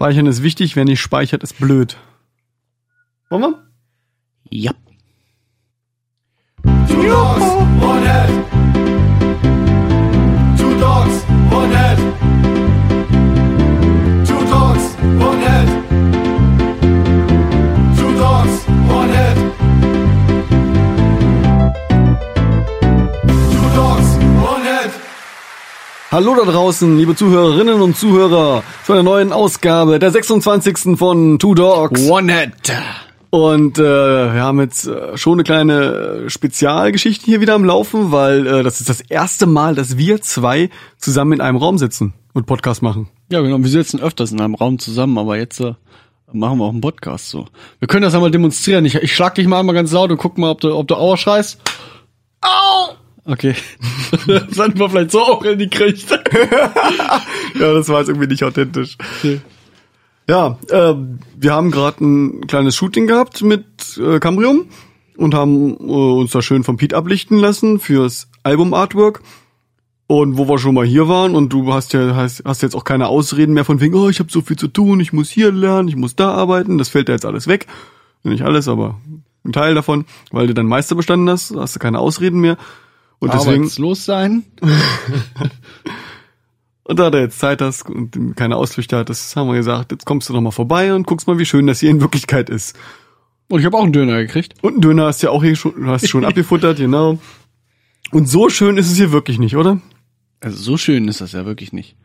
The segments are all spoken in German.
Speichern ist wichtig, wer nicht speichert, ist blöd. Wollen wir? Ja. Two dogs, one head. Two dogs, one head. Hallo da draußen, liebe Zuhörerinnen und Zuhörer, zu einer neuen Ausgabe, der 26. von Two Dogs. One Head. Und äh, wir haben jetzt äh, schon eine kleine Spezialgeschichte hier wieder am Laufen, weil äh, das ist das erste Mal, dass wir zwei zusammen in einem Raum sitzen und Podcast machen. Ja, genau. Wir sitzen öfters in einem Raum zusammen, aber jetzt äh, machen wir auch einen Podcast so. Wir können das einmal demonstrieren. Ich, ich schlag dich mal einmal ganz laut und guck mal, ob du, ob du Aua schreist. Au! Okay. Sollten wir vielleicht so auch in die kriegt. Ja, das war jetzt irgendwie nicht authentisch. Ja, äh, wir haben gerade ein kleines Shooting gehabt mit äh, Cambrium und haben äh, uns da schön vom Pete ablichten lassen fürs Album-Artwork. Und wo wir schon mal hier waren und du hast ja hast, hast jetzt auch keine Ausreden mehr von wegen, oh, ich habe so viel zu tun, ich muss hier lernen, ich muss da arbeiten, das fällt da jetzt alles weg. Nicht alles, aber ein Teil davon, weil du deinen Meister bestanden hast, hast du keine Ausreden mehr. Und deswegen Arbeitslos sein. und da du jetzt Zeit hast und keine Ausflüchte hattest, haben wir gesagt, jetzt kommst du doch mal vorbei und guckst mal, wie schön das hier in Wirklichkeit ist. Und ich habe auch einen Döner gekriegt. Und einen Döner hast du ja auch hier schon, du hast schon abgefuttert, genau. Und so schön ist es hier wirklich nicht, oder? Also so schön ist das ja wirklich nicht.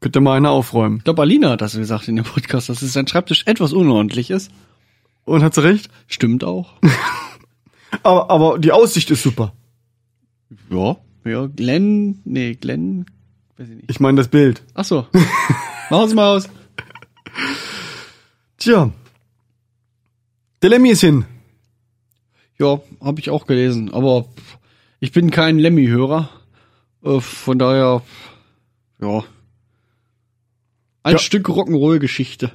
Könnte mal einer aufräumen. Ich glaube, Alina hat das gesagt in dem Podcast, dass sein Schreibtisch etwas unordentlich ist. Und hat sie recht? Stimmt auch. Aber, aber die Aussicht ist super. Ja. Ja, Glenn, nee, Glenn, weiß ich nicht. Ich meine das Bild. Ach so. Machen's mal aus. Tja. Der Lemmy ist hin. Ja, habe ich auch gelesen, aber ich bin kein Lemmy-Hörer. Äh, von daher, ja. Ein Ja. Stück Rock'n'Roll-Geschichte.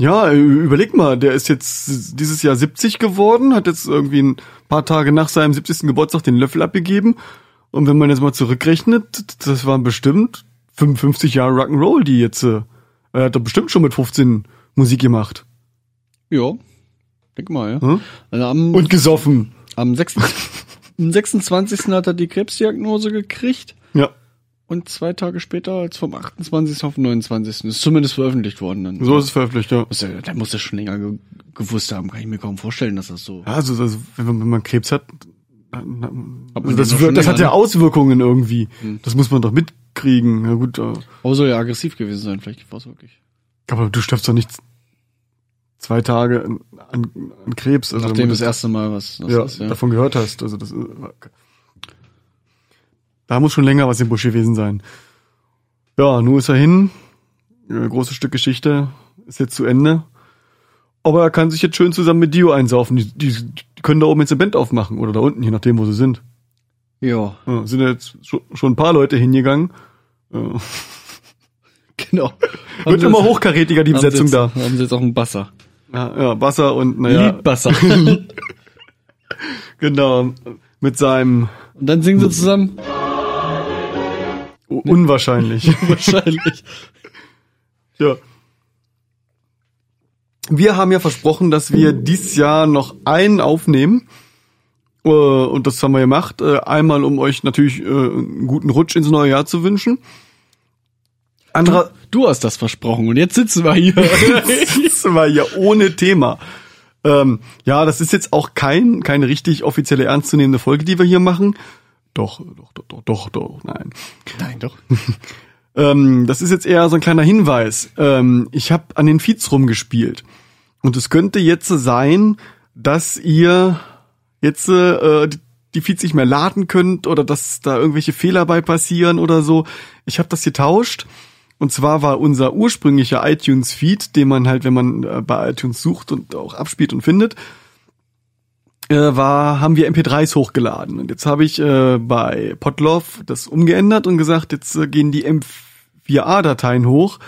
Ja, überleg mal, der ist jetzt dieses Jahr 70 geworden, hat jetzt irgendwie ein paar Tage nach seinem 70. Geburtstag den Löffel abgegeben. Und wenn man jetzt mal zurückrechnet, das waren bestimmt 55 Jahre Rock'n'Roll, die jetzt, äh, er hat doch bestimmt schon mit 15 Musik gemacht. Ja, denk mal, ja. Hm? Also am, Und gesoffen. am, 6, am 26. hat er die Krebsdiagnose gekriegt Ja. Und zwei Tage später, als vom 28. auf den 29. ist zumindest veröffentlicht worden. Dann. So ist es veröffentlicht, ja. Muss er, der muss das schon länger ge gewusst haben, kann ich mir kaum vorstellen, dass das so. Ja, also, also wenn, man, wenn man Krebs hat, dann- dann- also das, schon das hat ja ne? Auswirkungen irgendwie. Das muss man doch mitkriegen. Ja gut, äh, soll ja aggressiv gewesen sein, vielleicht war es wirklich. aber du stirbst doch nicht zwei Tage an, an, an Krebs. Also Nachdem das, das erste Mal was das ja, ist, ja. davon gehört hast. Also das, äh, da muss schon länger was im Busch gewesen sein. Ja, nun ist er hin. Äh, großes Stück Geschichte ist jetzt zu Ende. Aber er kann sich jetzt schön zusammen mit Dio einsaufen. Die, die, die können da oben jetzt eine Band aufmachen oder da unten, je nachdem, wo sie sind. Ja, Ja, sind ja jetzt schon, schon ein paar Leute hingegangen. Ja. genau. Wird immer hochkarätiger, die Besetzung da. Haben sie jetzt auch einen Basser. Ja, ja Wasser und naja, Liedbasser. genau, mit seinem Und dann singen sie zusammen. Unwahrscheinlich. Wahrscheinlich. ja. Wir haben ja versprochen, dass wir dieses Jahr noch einen aufnehmen. Äh, Und das haben wir gemacht. Äh, Einmal, um euch natürlich äh, einen guten Rutsch ins neue Jahr zu wünschen. Anderer, Du hast das versprochen und jetzt sitzen wir hier. sitzen wir hier ohne Thema. Ähm, ja, das ist jetzt auch kein, keine richtig offizielle ernstzunehmende Folge, die wir hier machen. Doch, doch, doch, doch, doch, doch, nein. Nein, doch. Ähm, das ist jetzt eher so ein kleiner Hinweis. Ähm, ich habe an den Feeds rumgespielt. Und es könnte jetzt sein, dass ihr jetzt äh, die- Feeds nicht mehr laden könnt oder dass da irgendwelche Fehler bei passieren oder so. Ich habe das getauscht. Und zwar war unser ursprünglicher iTunes-Feed, den man halt, wenn man äh, bei iTunes sucht und auch abspielt und findet, war, haben wir MP3s hochgeladen. Und jetzt habe ich äh, bei Podlove das umgeändert und gesagt, jetzt äh, gehen die M4A-Dateien hoch,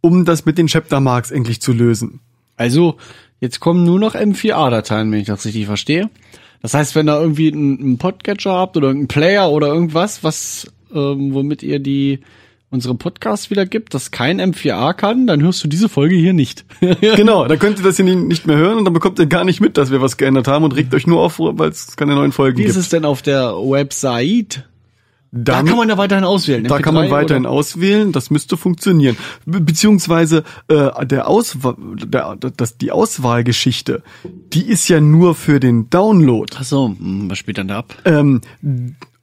um das mit den Chapter-Marks endlich zu lösen. Also, jetzt kommen nur noch M4A-Dateien, wenn ich das richtig verstehe. Das heißt, wenn ihr irgendwie einen, einen Podcatcher habt oder irgendeinen Player oder irgendwas, was, ähm, womit ihr die unsere Podcasts wieder gibt, das kein M4A kann, dann hörst du diese Folge hier nicht. Genau, dann könnt ihr das hier nicht mehr hören und dann bekommt ihr gar nicht mit, dass wir was geändert haben und regt euch nur auf, weil es keine neuen Folgen Wie ist gibt. es denn auf der Website? Da Dann- kann man ja weiterhin auswählen. Da kann man MP3 weiterhin oder- auswählen, das müsste funktionieren. Be beziehungsweise äh, der Auswahl, der, das, die Auswahlgeschichte, die ist ja nur für den Download. Ach so, hm, was spielt dann da ab? Ähm,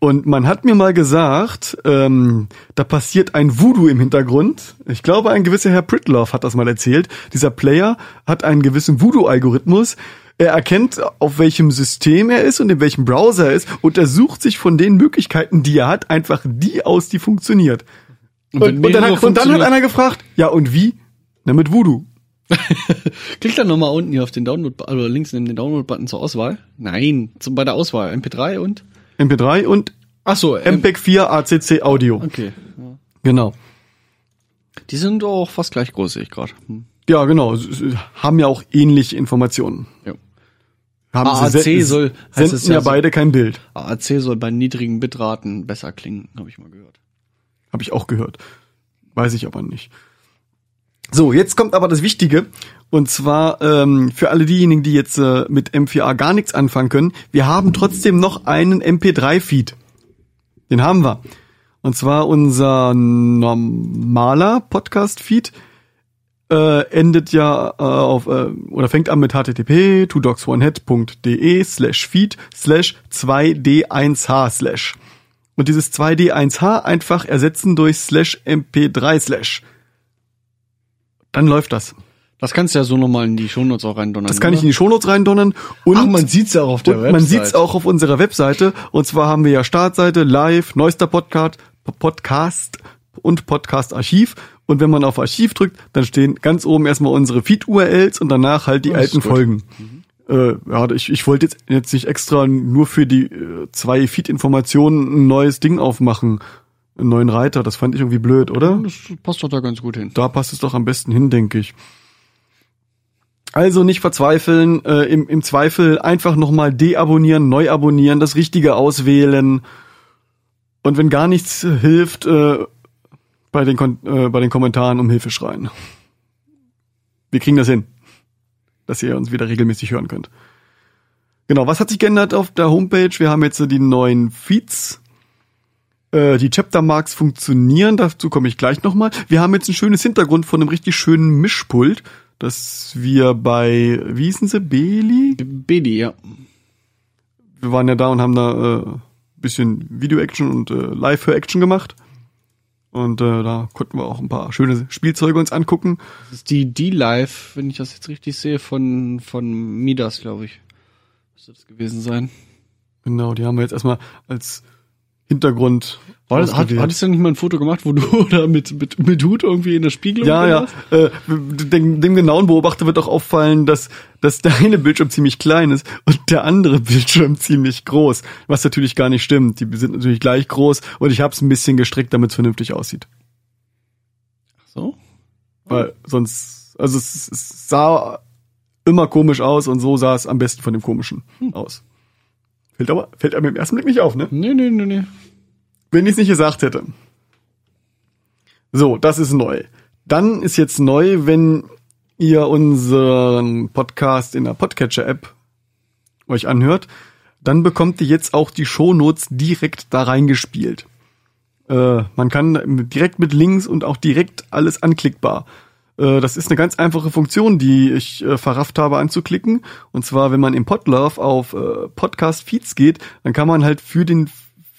und man hat mir mal gesagt, ähm, da passiert ein Voodoo im Hintergrund. Ich glaube, ein gewisser Herr Pritloff hat das mal erzählt. Dieser Player hat einen gewissen Voodoo-Algorithmus. Er erkennt, auf welchem System er ist und in welchem Browser er ist und er sucht sich von den Möglichkeiten, die er hat, einfach die aus, die funktioniert. Und, wenn und, dann, hat, und dann hat einer gefragt, ja und wie? Na mit Voodoo. Klick dann nochmal unten hier auf den Download, oder links neben den Download-Button zur Auswahl. Nein, zum, bei der Auswahl. MP3 und? MP3 und Ach so, MPEG 4 ACC Audio. Okay. Ja. Genau. Die sind auch fast gleich groß, sehe ich gerade. Hm. Ja, genau. Haben ja auch ähnliche Informationen. Ja. Haben AAC sen- soll- senden es ja, ja so- beide kein Bild. AAC soll bei niedrigen Bitraten besser klingen, habe ich mal gehört. Habe ich auch gehört. Weiß ich aber nicht. So, jetzt kommt aber das Wichtige. Und zwar ähm, für alle diejenigen, die jetzt äh, mit M4A gar nichts anfangen können. Wir haben trotzdem noch einen MP3-Feed. Den haben wir. Und zwar unser normaler Podcast-Feed äh, endet ja äh, auf äh, oder fängt an mit http twodogsonehead.de slash feed slash 2d1h slash. Und dieses 2d1h einfach ersetzen durch slash mp3 slash. Dann läuft das. Das kannst du ja so nochmal in die Shownotes auch reindonnern. Das kann ich in oder? die Shownotes reindonnern. Und Ach, man sieht's ja auch auf der und man Website. sieht's auch auf unserer Webseite. Und zwar haben wir ja Startseite, Live, neuester Podcast, Podcast und Podcast-Archiv. Und wenn man auf Archiv drückt, dann stehen ganz oben erstmal unsere Feed-URLs und danach halt die Das alten. Folgen. Äh, ja, ich, ich wollte jetzt, jetzt nicht extra nur für die äh, zwei Feed-Informationen ein neues Ding aufmachen. Einen neuen Reiter. Das fand ich irgendwie blöd, oder? Das passt doch da ganz gut hin. Da passt es doch am besten hin, denke ich. Also nicht verzweifeln, äh, im, im Zweifel einfach nochmal deabonnieren, neu abonnieren, das Richtige auswählen. Und wenn gar nichts hilft, äh, bei, den Kon äh, bei den Kommentaren um Hilfe schreien. Wir kriegen das hin, dass ihr uns wieder regelmäßig hören könnt. Genau, was hat sich geändert auf der Homepage? Wir haben jetzt die neuen Feeds. Äh, die Chaptermarks funktionieren, dazu komme ich gleich nochmal. Wir haben jetzt ein schönes Hintergrund von einem richtig schönen Mischpult, das wir bei, wie hießen sie, Beli? Bedi, ja. Wir waren ja da und haben da äh, bisschen Video-Action und äh, Live-Hör-Action gemacht. Und äh, da konnten wir auch ein paar schöne Spielzeuge uns angucken. Das ist die D-Live, wenn ich das jetzt richtig sehe, von, von Midas, glaube ich. Müsste das gewesen sein. Genau, die haben wir jetzt erstmal als Hintergrund. War das, hat, hattest du nicht mal ein Foto gemacht, wo du da mit, mit, mit Hut irgendwie in der Spiegelung Ja, ja. Äh, dem, dem genauen Beobachter wird auch auffallen, dass, dass der eine Bildschirm ziemlich klein ist und der andere Bildschirm ziemlich groß. Was natürlich gar nicht stimmt. Die sind natürlich gleich groß und ich habe es ein bisschen gestreckt, damit es vernünftig aussieht. So? Weil sonst, also es, es sah immer komisch aus und so sah es am besten von dem komischen aus. Fällt aber, fällt einem im ersten Blick nicht auf, ne? Nee, nee, nee, nee. Wenn ich es nicht gesagt hätte. So, das ist neu. Dann ist jetzt neu, wenn ihr unseren Podcast in der Podcatcher-App euch anhört, dann bekommt ihr jetzt auch die Shownotes direkt da reingespielt. Äh, man kann direkt mit Links und auch direkt alles anklickbar. Äh, das ist eine ganz einfache Funktion, die ich äh, verrafft habe anzuklicken. Und zwar, wenn man im Podlove auf äh, Podcast-Feeds geht, dann kann man halt für den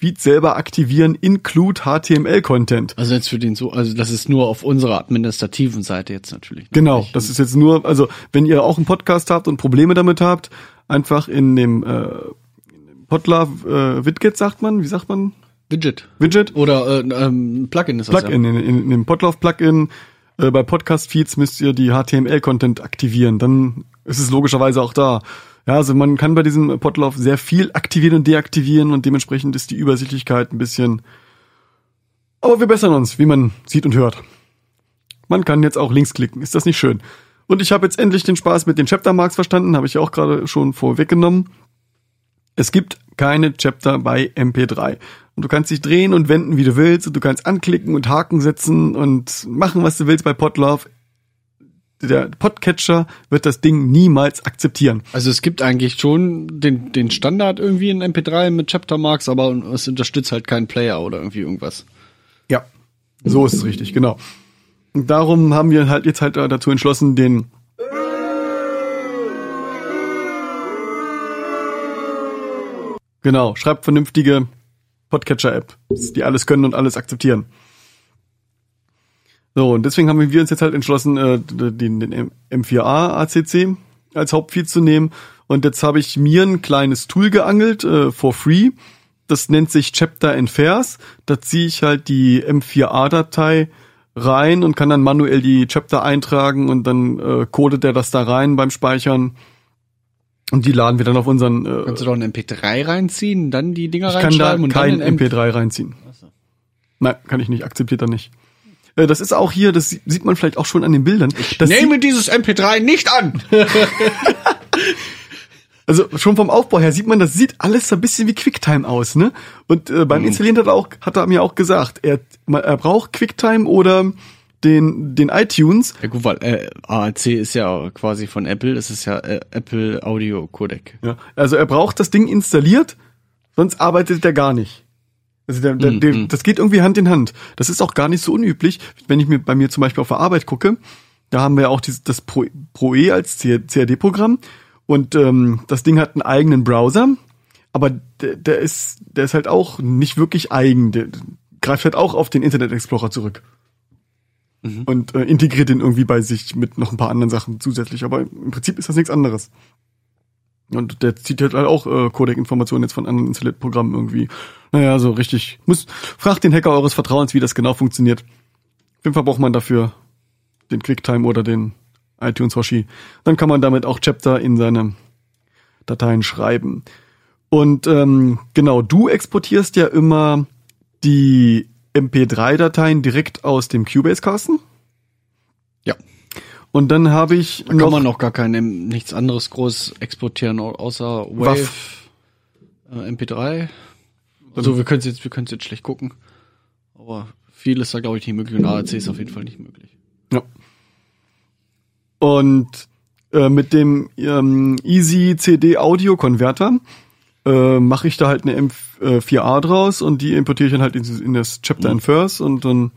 Feed selber aktivieren, include HTML-Content. Also jetzt für den so, also das ist nur auf unserer administrativen Seite jetzt natürlich. ne? Genau, Nicht- das ist jetzt nur, also wenn ihr auch einen Podcast habt und Probleme damit habt, einfach in dem äh, Podlove äh, Widget sagt man, wie sagt man? Widget. Widget? Oder äh, ähm, Plugin ist das Plugin, ja. in, in, in dem Podlove Plugin äh, bei Podcast Feeds müsst ihr die HTML-Content aktivieren, dann ist es logischerweise auch da. Ja, also man kann bei diesem Podlove sehr viel aktivieren und deaktivieren und dementsprechend ist die Übersichtlichkeit ein bisschen. Aber wir bessern uns, wie man sieht und hört. Man kann jetzt auch links klicken, ist das nicht schön? Und ich habe jetzt endlich den Spaß mit den Chaptermarks verstanden, habe ich auch gerade schon vorweggenommen. Es gibt keine Chapter bei MP3. Und du kannst dich drehen und wenden, wie du willst. Und du kannst anklicken und Haken setzen und machen, was du willst bei Podlove. Der Podcatcher wird das Ding niemals akzeptieren. Also es gibt eigentlich schon den, den Standard irgendwie in MP3 mit Chapter Marks, aber es unterstützt halt keinen Player oder irgendwie irgendwas. Ja, so ist es richtig, genau. Und darum haben wir halt jetzt halt dazu entschlossen, den Genau, schreibt vernünftige Podcatcher-App, die alles können und alles akzeptieren. So, und deswegen haben wir uns jetzt halt entschlossen, äh, den, den M4A ACC als Hauptfeed zu nehmen. Und jetzt habe ich mir ein kleines Tool geangelt, äh, for free. Das nennt sich Chapter and Fairs. Da ziehe ich halt die M4A-Datei rein und kann dann manuell die Chapter eintragen und dann äh, codet er das da rein beim Speichern. Und die laden wir dann auf unseren. Äh, Kannst du doch ein MP3 reinziehen, dann die Dinger ich kann da reinschreiben und kein dann in MP3. MP3 reinziehen. Nein, kann ich nicht. Akzeptiert er nicht. Äh, Das ist auch hier, das sie- sieht man vielleicht auch schon an den Bildern. Sieht- Nehme dieses MP3 nicht an! Also schon vom Aufbau her sieht man, das sieht alles so ein bisschen wie QuickTime aus, ne? Und äh, beim Installieren hat er auch, hat er mir auch gesagt, er, er braucht QuickTime oder den, den iTunes. Ja gut, weil äh, AAC ist ja quasi von Apple, es ist ja äh, Apple Audio Codec. Ja, also er braucht das Ding installiert, sonst arbeitet er gar nicht. Also der, der, der, das geht irgendwie Hand in Hand. Das ist auch gar nicht so unüblich, wenn ich mir bei mir zum Beispiel auf der Arbeit gucke. Da haben wir ja auch dieses, das Pro, Pro E als CAD-Programm und ähm, das Ding hat einen eigenen Browser, aber der, der ist der ist halt auch nicht wirklich eigen. Der greift halt auch auf den Internet Explorer zurück und äh, integriert den irgendwie bei sich mit noch ein paar anderen Sachen zusätzlich. Aber im Prinzip ist das nichts anderes. Und der zieht halt auch äh, Codec-Informationen jetzt von anderen installierten Programmen irgendwie. Naja, so richtig. Muss, fragt den Hacker eures Vertrauens, wie das genau funktioniert. Auf jeden Fall braucht man dafür den QuickTime oder den iTunes Hoshi. Dann kann man damit auch Chapter in seine Dateien schreiben. Und ähm, genau, du exportierst ja immer die MP3-Dateien direkt aus dem Cubase-Casten. Ja. Und dann habe ich Da kann man noch gar kein nichts anderes groß exportieren au- außer Wave äh, MP3. Also wir können jetzt wir können jetzt schlecht gucken, aber viel ist da glaube ich nicht möglich und AAC ist auf jeden Fall nicht möglich. Ja. Und äh, mit dem ähm, Easy CD Audio Konverter äh, mache ich da halt eine M4A draus und die importiere ich dann halt in, in das Chapter and Verse und dann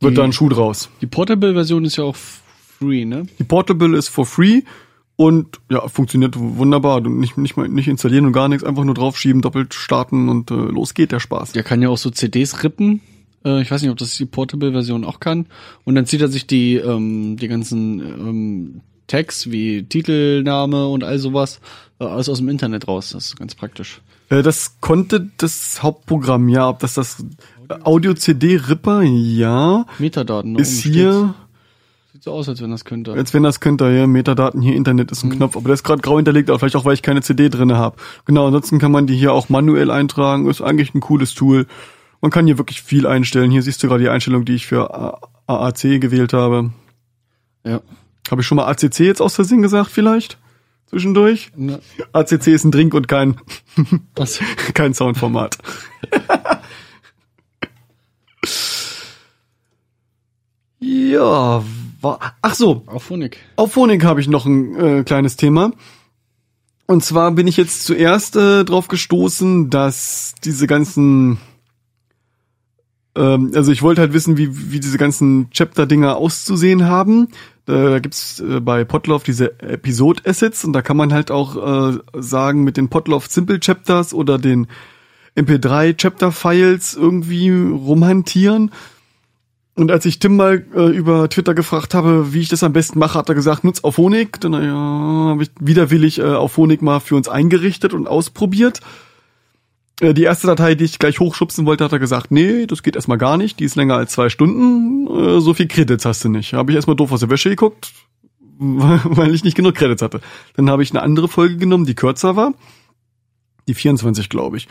wird Die- da ein Schuh draus. Die Portable Version ist ja auch free, ne? Die Portable ist for free und ja, funktioniert wunderbar. Nicht, nicht mal nicht installieren und gar nichts, einfach nur draufschieben, doppelt starten und äh, los geht der Spaß. Der kann ja auch so CDs rippen. Äh, ich weiß nicht, ob das die Portable Version auch kann. Und dann zieht er sich die ähm, die ganzen ähm, Tags wie Titelname und all sowas äh, alles aus dem Internet raus. Das ist ganz praktisch. Äh, das konnte das Hauptprogramm, ja, ob das das Audio CD Ripper, ja, Metadaten. da ist hier steht's. Sieht so aus, als wenn das könnte. Als wenn das könnte, ja, Metadaten hier, Internet ist ein Knopf, aber der ist gerade grau hinterlegt, aber vielleicht auch, weil ich keine CD drinne habe. Genau, ansonsten kann man die hier auch manuell eintragen, ist eigentlich ein cooles Tool. Man kann hier wirklich viel einstellen. Hier siehst du gerade die Einstellung, die ich für AAC gewählt habe. Ja. Habe ich schon mal ACC jetzt aus Versehen gesagt, vielleicht? Zwischendurch? Ne, ACC ist ein Drink und kein, was? kein Soundformat. ja, war, ach so, Auf Phonik. auf Phonik habe ich noch ein äh, kleines Thema. Und zwar bin ich jetzt zuerst äh, drauf gestoßen, dass diese ganzen, ähm, also ich wollte halt wissen, wie, wie diese ganzen Chapter-Dinger auszusehen haben. Da, da gibt's äh, bei Potloff diese Episode-Assets und da kann man halt auch äh, sagen, mit den Potloff Simple Chapters oder den MP3 Chapter Files irgendwie rumhantieren. Und als ich Tim mal äh, über Twitter gefragt habe, wie ich das am besten mache, hat er gesagt, nutz Auphonic. Dann ja, habe ich widerwillig äh, Auphonic mal für uns eingerichtet und ausprobiert. Äh, die erste Datei, die ich gleich hochschubsen wollte, hat er gesagt, nee, das geht erstmal gar nicht. Die ist länger als zwei Stunden. Äh, so viel Credits hast du nicht. Habe ich erstmal doof aus der Wäsche geguckt, weil ich nicht genug Credits hatte. Dann habe ich eine andere Folge genommen, die kürzer war. Die 24, glaube ich.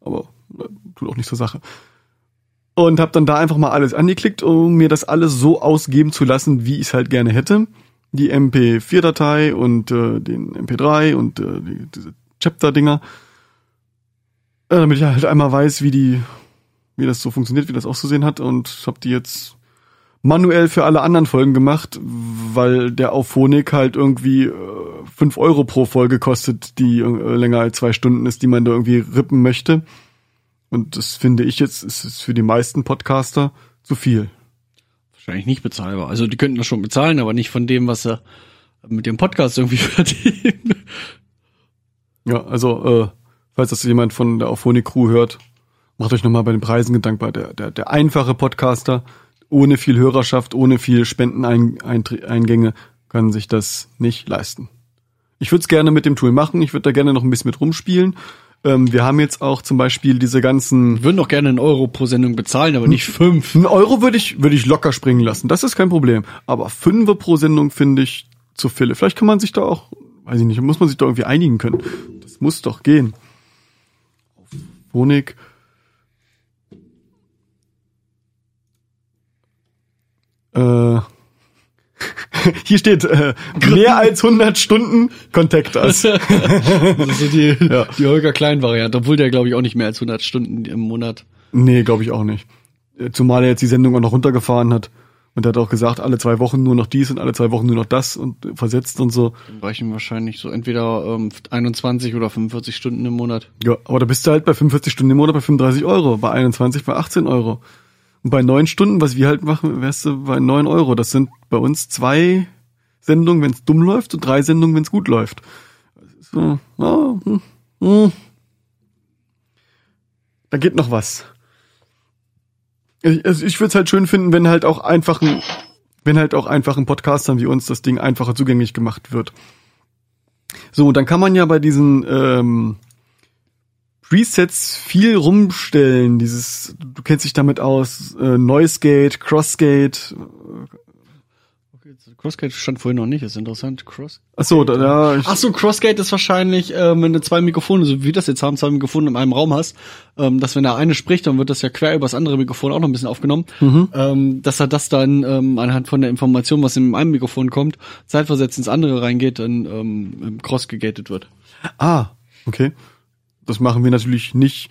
Aber äh, tut auch nicht zur Sache und habe dann da einfach mal alles angeklickt, um mir das alles so ausgeben zu lassen, wie ich es halt gerne hätte. Die MP4-Datei und äh, den MP3 und äh, die, diese Chapter-Dinger. Äh, damit ich halt einmal weiß, wie die, wie das so funktioniert, wie das auszusehen hat und habe die jetzt manuell für alle anderen Folgen gemacht, weil der Auphonic halt irgendwie äh, 5 Euro pro Folge kostet, die äh, länger als zwei Stunden ist, die man da irgendwie rippen möchte. Und das finde ich jetzt, ist es für die meisten Podcaster zu viel. Wahrscheinlich nicht bezahlbar. Also die könnten das schon bezahlen, aber nicht von dem, was sie mit dem Podcast irgendwie verdienen. Ja, also, äh, falls das jemand von der Auphonic Crew hört, macht euch nochmal bei den Preisen gedankbar. Der, der, der einfache Podcaster, ohne viel Hörerschaft, ohne viel Spendeneingänge, kann sich das nicht leisten. Ich würde es gerne mit dem Tool machen, ich würde da gerne noch ein bisschen mit rumspielen. Ähm, wir haben jetzt auch zum Beispiel diese ganzen. Wir würden doch gerne einen Euro pro Sendung bezahlen, aber nicht fünf. Ein Euro würde ich, würde ich locker springen lassen, das ist kein Problem. Aber fünfe pro Sendung finde ich zu viele. Vielleicht kann man sich da auch, weiß ich nicht, muss man sich da irgendwie einigen können. Das muss doch gehen. Honig. Äh, hier steht äh, mehr als 100 Stunden Contact Us. Das ist so die, die Holger Klein-Variante, obwohl der, glaube ich, auch nicht mehr als 100 Stunden im Monat. Nee, glaube ich auch nicht. Äh, Zumal er jetzt die Sendung auch noch runtergefahren hat. Und er hat auch gesagt, alle zwei Wochen nur noch dies und alle zwei Wochen nur noch das und versetzt und so. Dann reichen wahrscheinlich so entweder ähm, 21 oder 45 Stunden im Monat. Ja, aber da bist du halt bei 45 Stunden im Monat bei 35 Euro, bei 21 bei 18 Euro. Und bei neun Stunden, was wir halt machen, wärst du bei neun Euro. Das sind bei uns zwei Sendungen, wenn es dumm läuft, und drei Sendungen, wenn es gut läuft. So, ja, hm, hm. Da geht noch was. Ich, also ich würde es halt schön finden, wenn halt auch einfach ein, wenn halt auch einfachen Podcastern wie uns das Ding einfacher zugänglich gemacht wird. So, dann kann man ja bei diesen ähm, Presets viel rumstellen. Dieses, du kennst dich damit aus, äh, Noise Gate, Crossgate. Crossgate stand vorhin noch nicht, ist interessant. Cross. Ach so, da, ja, Ach so, Crossgate ist wahrscheinlich, ähm, wenn du zwei Mikrofone, so wie wir das jetzt haben, zwei Mikrofone in einem Raum hast, ähm, dass wenn der eine spricht, dann wird das ja quer über das andere Mikrofon auch noch ein bisschen aufgenommen, ähm, dass er das dann ähm, anhand von der Information, was in einem Mikrofon kommt, zeitversetzt ins andere reingeht, dann ähm, cross gegatet wird. ah, okay. Das machen wir natürlich nicht.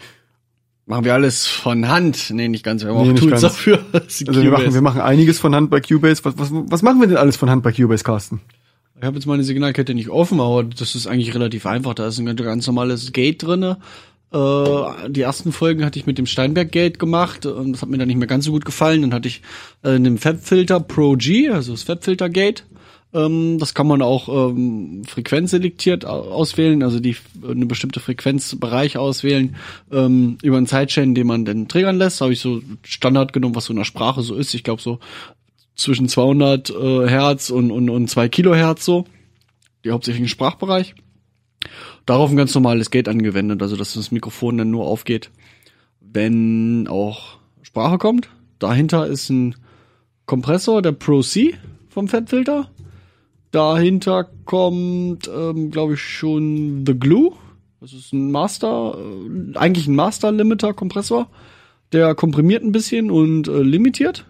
Machen wir alles von Hand? Nee, nicht ganz. Wir haben Nee, auch Tools dafür. Also wir machen, wir machen einiges von Hand bei Cubase. Was, was, was machen wir denn alles von Hand bei Cubase, Carsten? Ich habe jetzt meine Signalkette nicht offen, aber das ist eigentlich relativ einfach. Da ist ein ganz- ganz normales Gate drinne. Äh, die ersten Folgen hatte ich mit dem Steinberg Gate gemacht und das hat mir dann nicht mehr ganz so gut gefallen. Dann hatte ich äh, einen Fabfilter Pro G, also das Fabfilter Gate. Ähm, das kann man auch ähm, frequenzselektiert au- auswählen, also die eine bestimmte Frequenzbereich auswählen ähm, über einen Sidechain, den man dann triggern lässt. Habe ich so Standard genommen, was so in der Sprache so ist. Ich glaube so zwischen 200 äh, Hertz und, und, und 2 Kilohertz so, die hauptsächlichen Sprachbereich. Darauf ein ganz normales Gate angewendet, also dass das Mikrofon dann nur aufgeht, wenn auch Sprache kommt. Dahinter ist ein Kompressor, der Pro C vom Fettfilter. Dahinter kommt, ähm, glaube ich, schon The Glue. Das ist ein Master, äh, eigentlich ein Master-Limiter-Kompressor. Der komprimiert ein bisschen und äh, limitiert.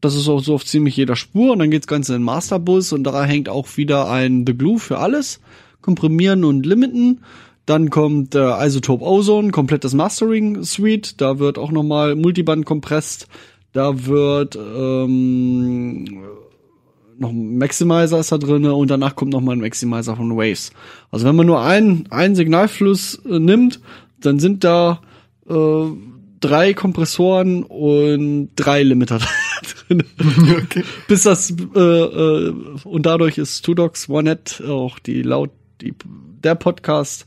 Das ist auch so auf ziemlich jeder Spur und dann geht's ganz in den Masterbus und da hängt auch wieder ein The Glue für alles. Komprimieren und limiten. Dann kommt der Isotope Ozone, komplettes Mastering Suite. Da wird auch nochmal Multiband kompresst. Da wird ähm, noch ein Maximizer ist da drinne und danach kommt noch mal ein Maximizer von Waves. Also wenn man nur einen, einen Signalfluss äh, nimmt, dann sind da äh, drei Kompressoren und drei Limiter drin. Okay. Bis das äh, äh, und dadurch ist Two Dogs One Net auch die laut die der Podcast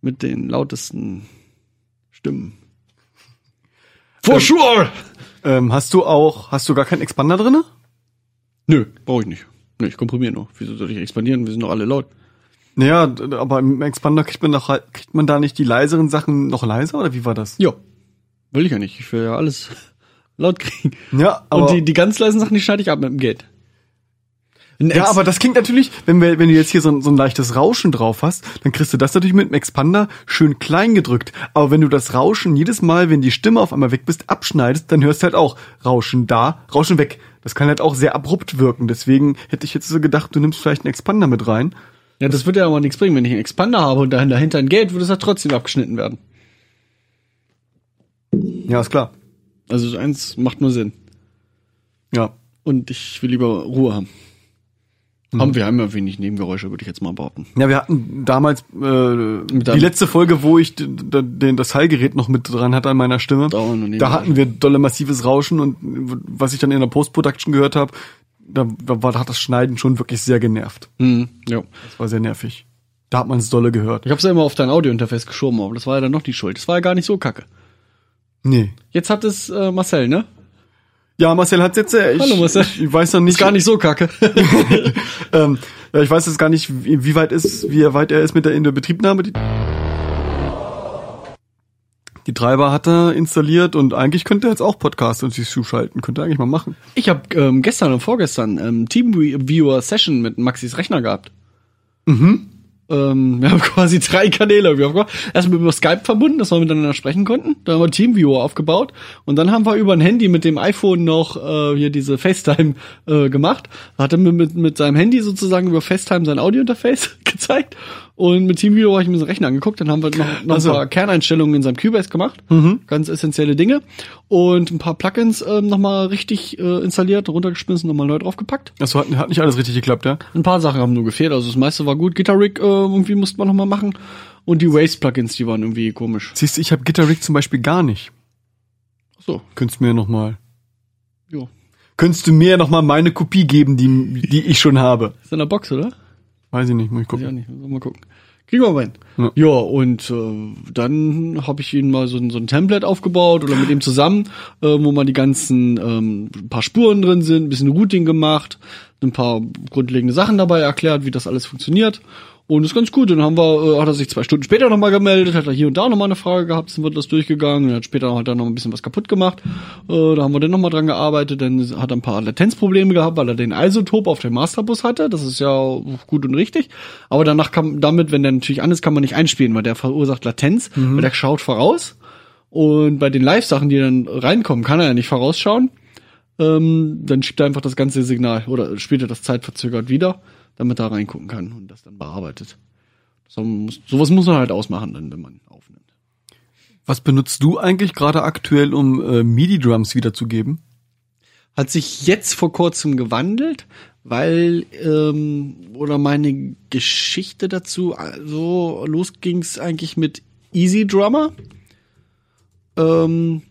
mit den lautesten Stimmen. For sure. Ähm, hast du auch, hast du gar keinen Expander drinne? Nö, brauche ich nicht. Nö, ich komprimiere nur. Wieso soll ich expandieren? Wir sind doch alle laut. Naja, aber im Expander kriegt man doch halt, kriegt man da nicht die leiseren Sachen noch leiser oder wie war das? Ja. Will ich ja nicht. Ich will ja alles laut kriegen. Ja, aber, Und die, die ganz leisen Sachen, die schneide ich ab mit dem Gate. Ein ja, aber das klingt natürlich, wenn wir, wenn du jetzt hier so ein, so ein leichtes Rauschen drauf hast, dann kriegst du das natürlich mit dem Expander schön klein gedrückt. Aber wenn du das Rauschen jedes Mal, wenn die Stimme auf einmal weg bist, abschneidest, dann hörst du halt auch Rauschen da, Rauschen weg. Das kann halt auch sehr abrupt wirken. Deswegen hätte ich jetzt so gedacht, du nimmst vielleicht einen Expander mit rein. ja, das wird ja aber nichts bringen. Wenn ich einen Expander habe und dahin- dahinter ein Gate, würde es ja trotzdem abgeschnitten werden. Ja, ist klar. Also eins macht nur Sinn. Ja. Und ich will lieber Ruhe haben. Haben wir haben ja wenig Nebengeräusche, würde ich jetzt mal behaupten. Ja, wir hatten damals äh, die letzte Folge, wo ich den, das Hallgerät noch mit dran hatte an meiner Stimme. Da Da hatten wir dolle massives Rauschen und was ich dann in der Post-Production gehört habe, da, da war, hat das Schneiden schon wirklich sehr genervt. Mhm, ja. Das war sehr nervig. Da hat man es dolle gehört. Ich hab's ja immer auf dein Audiointerface geschoben, aber das war ja dann noch die Schuld. Das war ja gar nicht so kacke. Nee. Jetzt hat es äh, Marcel, ne? Ja, Marcel hat's jetzt. Äh, ich, Hallo, Marcel. Ich, weiß noch nicht. Ist gar nicht so kacke. ähm, ja, ich weiß jetzt gar nicht, wie, wie weit ist, wie weit er ist mit der in der Betriebnahme. Die, die Treiber hat er installiert und eigentlich könnte er jetzt auch Podcast und sich zuschalten. Könnte er eigentlich mal machen. Ich habe ähm, gestern und vorgestern ähm, Teamviewer Session mit Maxis Rechner gehabt. Mhm. Ähm, wir haben quasi drei Kanäle. Wir haben erstmal über Skype verbunden, dass wir miteinander sprechen konnten. Dann haben wir Teamviewer aufgebaut und dann haben wir über ein Handy mit dem iPhone noch äh, hier diese FaceTime äh, gemacht. Hat er mir mit, mit seinem Handy sozusagen über FaceTime sein Audiointerface gezeigt und mit Teamviewer habe ich mir den Rechner angeguckt. Dann haben wir noch, noch Ach so. ein paar Kerneinstellungen in seinem Cubase gemacht, ganz essentielle Dinge und ein paar Plugins ähm, nochmal richtig äh, installiert, runtergeschmissen, nochmal neu draufgepackt. Das hat, hat nicht alles richtig geklappt, ja? Ein paar Sachen haben nur gefehlt, also das meiste war gut. Guitar Rig äh, irgendwie musste man nochmal machen und die Waste Plugins, die waren irgendwie komisch. Siehst du, ich habe Guitar Rig zum Beispiel gar nicht. So, Könntest du mir noch mal, jo. könntest du mir noch mal meine Kopie geben, die, die ich schon habe? Ist in der Box, oder? Weiß ich nicht, muss ich Weiß ich auch gucken. nicht, müssen wir mal gucken. Kriegen wir mal hin. Ja. Ja, und äh, dann habe ich ihnen mal so, ein- so ein Template aufgebaut oder mit ihm zusammen, äh, wo mal die ganzen ähm, paar Spuren drin sind, ein bisschen Routing gemacht, ein paar grundlegende Sachen dabei erklärt, wie das alles funktioniert. Und ist ganz gut. Dann haben wir, äh, hat er sich zwei Stunden später nochmal gemeldet, hat er hier und da nochmal eine Frage gehabt, sind wir das durchgegangen, er hat später hat er noch ein bisschen was kaputt gemacht. Äh, da haben wir dann nochmal dran gearbeitet, dann hat er ein paar Latenzprobleme gehabt, weil er den Isotop auf dem Masterbus hatte. Das ist ja gut und richtig. Aber danach kann damit, wenn der natürlich an ist, kann man nicht einspielen, weil der verursacht Latenz, weil der schaut voraus. Und bei den Live-Sachen, die dann reinkommen, kann er ja nicht vorausschauen. Ähm, dann schiebt er einfach das ganze Signal oder spielt er das zeitverzögert wieder, damit er reingucken kann und das dann bearbeitet. So muss, sowas muss man halt ausmachen, dann, wenn man aufnimmt. Was benutzt du eigentlich gerade aktuell, um äh, MIDI-Drums wiederzugeben? Hat sich jetzt vor kurzem gewandelt, weil ähm, oder meine Geschichte dazu, also los ging's eigentlich mit Easy Drummer. Ähm,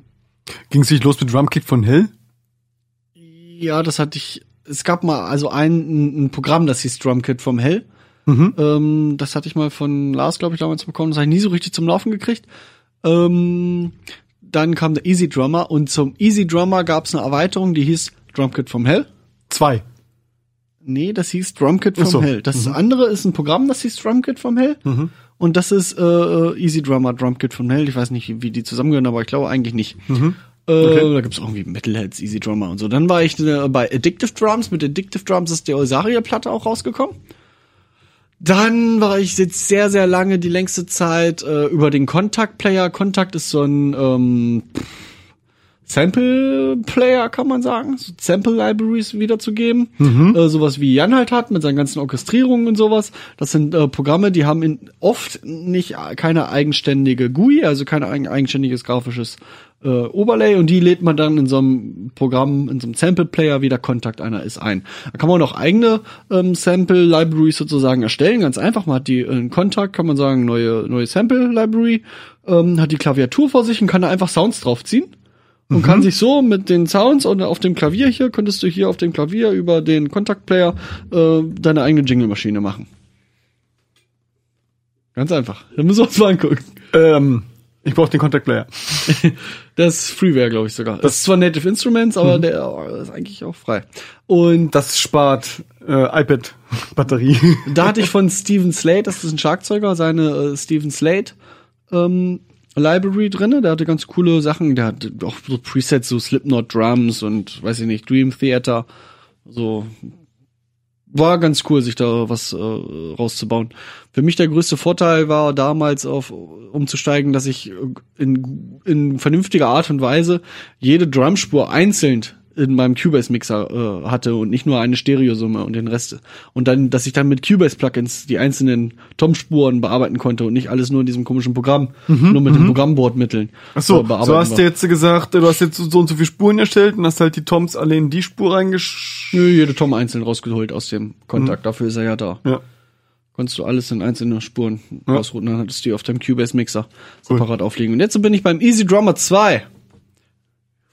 Ging es nicht los mit Drumkick von Hill? Ja, das hatte ich. Es gab mal also ein, ein Programm, das hieß Drumkit vom Hell. Mhm. Ähm, das hatte ich mal von Lars, glaube ich, damals bekommen. Das habe ich nie so richtig zum Laufen gekriegt. Ähm, dann kam der Easy Drummer und zum Easy Drummer gab es eine Erweiterung, die hieß Drumkit vom Hell. Zwei. Nee, das hieß Drumkit vom so. Hell. Das andere ist ein Programm, das hieß Drumkit vom Hell. Und das ist äh, Easy Drummer Drumkit vom Hell. Ich weiß nicht, wie die zusammengehören, aber ich glaube eigentlich nicht. Äh, Da gibt's auch irgendwie Metalheads, Easy Drummer und so. Dann war ich äh, bei Addictive Drums. Mit Addictive Drums ist die Olsaria-Platte auch rausgekommen. Dann war ich jetzt sehr, sehr lange, die längste Zeit, äh, über den Contact Player. Contact ist so ein ähm, Sample Player, kann man sagen. So Sample Libraries wiederzugeben. Äh, sowas wie Jan halt hat mit seinen ganzen Orchestrierungen und sowas. Das sind äh, Programme, die haben in, oft nicht äh, keine eigenständige GUI, also kein eigen, eigenständiges grafisches äh, Overlay und die lädt man dann in so einem Programm, in so einem Sample Player, wie der Kontakt einer ist, ein. Da kann man auch eigene ähm, Sample Libraries sozusagen erstellen, ganz einfach. Man hat die in Kontakt, kann man sagen, neue, neue Sample Library, ähm, hat die Klaviatur vor sich und kann da einfach Sounds draufziehen. Und kann sich so mit den Sounds und auf dem Klavier hier, könntest du hier auf dem Klavier über den Kontaktplayer äh, deine eigene Jingle-Maschine machen. Ganz einfach. Da müssen wir uns mal angucken. Ähm, ich brauche den Contact Player. Das ist Freeware, glaube ich sogar. Das ist zwar Native Instruments, aber der äh, ist eigentlich auch frei. Und Das spart äh, iPad-Batterie. da hatte ich von Steven Slate, das ist ein Schlagzeuger, seine äh, Steven Slate ähm, Library drinne. Der hatte ganz coole Sachen. Der hat auch so Presets, so Slipknot Drums und weiß ich nicht, Dream Theater. So war ganz cool, sich da was äh, rauszubauen. Für mich der größte Vorteil war damals auf umzusteigen, dass ich in, in vernünftiger Art und Weise jede Drumspur einzeln in meinem Cubase-Mixer äh, hatte und nicht nur eine Stereosumme und den Rest. Und dann, dass ich dann mit Cubase-Plugins die einzelnen Tom-Spuren bearbeiten konnte und nicht alles nur in diesem komischen Programm, nur mit den Programmbordmitteln. Ach so, äh, so hast war. du jetzt gesagt, du hast jetzt so und so viele Spuren erstellt und hast halt die Toms alle in die Spur reingesch... Nö, jede Tom einzeln rausgeholt aus dem Kontakt. Dafür ist er ja da. Ja. Konntest du alles in einzelne Spuren ausrouten, dann hattest du die auf deinem Cubase-Mixer separat auflegen. Und jetzt bin ich beim Easy Drummer 2.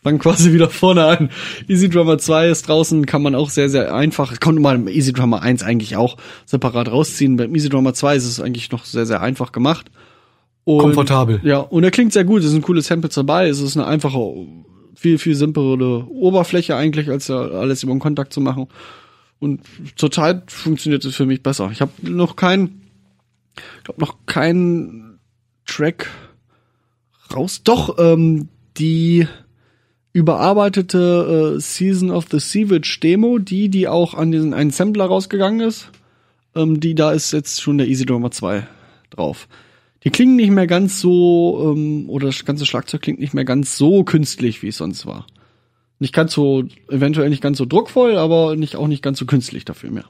Fang quasi wieder vorne an. Easy Drummer 2 ist draußen, kann man auch sehr, sehr einfach, konnte man im Easy Drummer 1 eigentlich auch separat rausziehen. Beim Easy Drummer 2 ist es eigentlich noch sehr, sehr einfach gemacht. Und, Komfortabel. Ja, und er klingt sehr gut, es sind coole Samples dabei, es ist eine einfache, viel, viel simplere Oberfläche eigentlich, als ja alles über den Kontakt zu machen. Und zurzeit funktioniert es für mich besser. Ich habe noch keinen, ich glaube noch keinen Track raus. Doch, ähm, die überarbeitete äh, Season of the Savage Demo, die, die auch an diesen einen Sampler rausgegangen ist, ähm, die da ist jetzt schon der Easy Drummer 2 drauf. Die klingen nicht mehr ganz so, ähm, oder das ganze Schlagzeug klingt nicht mehr ganz so künstlich, wie es sonst war. Nicht ganz so, eventuell nicht ganz so druckvoll, aber nicht, auch nicht ganz so künstlich dafür mehr.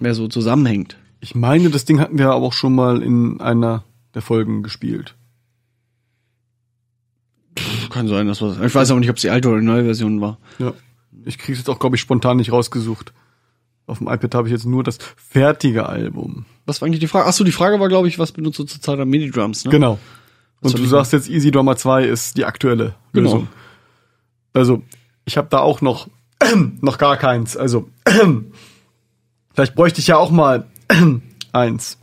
Mehr so zusammenhängt. Ich meine, das Ding hatten wir aber auch schon mal in einer der Folgen gespielt. Kann sein, dass was. Ich weiß auch nicht, ob es die alte oder die neue Version war. Ja. Ich krieg's jetzt auch, glaube ich, spontan nicht rausgesucht. Auf dem iPad habe ich jetzt nur das fertige Album. Was war eigentlich die Frage? Ach so, die Frage war, glaube ich, was benutzt du zurzeit an Mini-Drums, ne? Genau. Was Und du sagst jetzt Easy Drummer 2 ist die aktuelle Genau. Lösung. Also, ich habe da auch noch noch gar keins. Also, vielleicht bräuchte ich ja auch mal eins.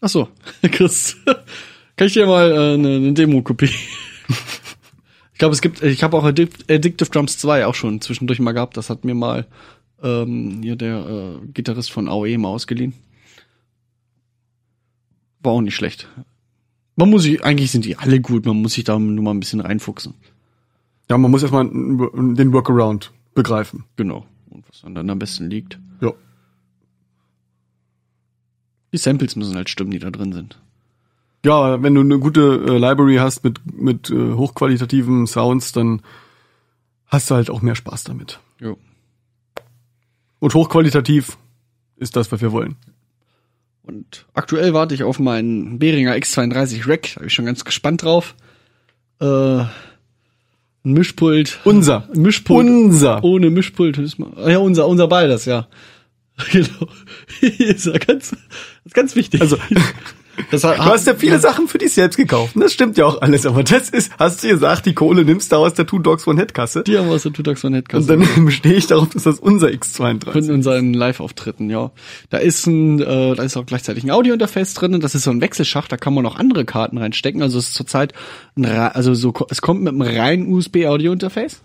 Ach so, Chris. Kann ich dir mal äh, eine, eine Demo-Kopie? ich glaube, es gibt, ich habe auch Addic Addictive Drums 2 auch schon zwischendurch mal gehabt. Das hat mir mal ähm, hier der äh, Gitarrist von AOE mal ausgeliehen. War auch nicht schlecht. Man muss sich, eigentlich sind die alle gut, man muss sich da nur mal ein bisschen reinfuchsen. Ja, man muss erstmal den Workaround begreifen. Genau. Und was dann, dann am besten liegt. Ja. Die Samples müssen halt stimmen, die da drin sind. Ja, wenn du eine gute äh, Library hast mit, mit äh, hochqualitativen Sounds, dann hast du halt auch mehr Spaß damit. Jo. Und hochqualitativ ist das, was wir wollen. Und aktuell warte ich auf meinen Behringer X32 Rack. Da bin ich schon ganz gespannt drauf. Äh, ein Mischpult. Unser. Ein Mischpult. Unser. Ohne Mischpult. ah Ja, unser, unser beides, ja. Genau. ist ja ganz, ist ganz wichtig. Also, das hat, Du hast ja viele Sachen für dich selbst gekauft. und Das stimmt ja auch alles, aber das ist, hast du gesagt, die Kohle nimmst du aus der Two Dogs One Head Kasse. Die haben wir aus der Tudax von Und Headcast. dann bestehe ich darauf, dass das unser von X32 unseren Live-Auftritten, ja. Da ist ein, äh, da ist auch gleichzeitig ein Audio-Interface drin und das ist so ein Wechselschacht, da kann man noch andere Karten reinstecken. Also es ist zurzeit ein, also so, es kommt mit einem reinen USB-Audio-Interface.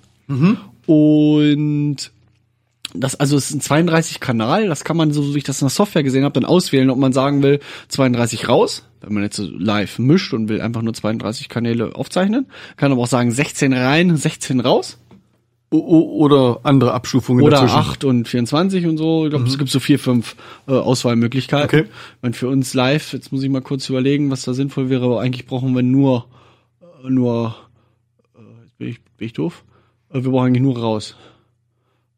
Und das, also es ist ein 32 Kanal, das kann man so, wie ich das in der Software gesehen habe, dann auswählen, ob man sagen will, 32 raus, wenn man jetzt so live mischt und will einfach nur 32 Kanäle aufzeichnen. Kann aber auch sagen 16 rein, 16 raus. O- oder andere Abstufungen Oder dazwischen. 8 und 24 und so. Ich glaube, es gibt so vier, fünf äh, Auswahlmöglichkeiten. Okay. Und für uns live, jetzt muss ich mal kurz überlegen, was da sinnvoll wäre, aber eigentlich brauchen wir nur, äh, nur, äh, jetzt bin ich, bin ich doof? Äh, wir brauchen eigentlich nur raus.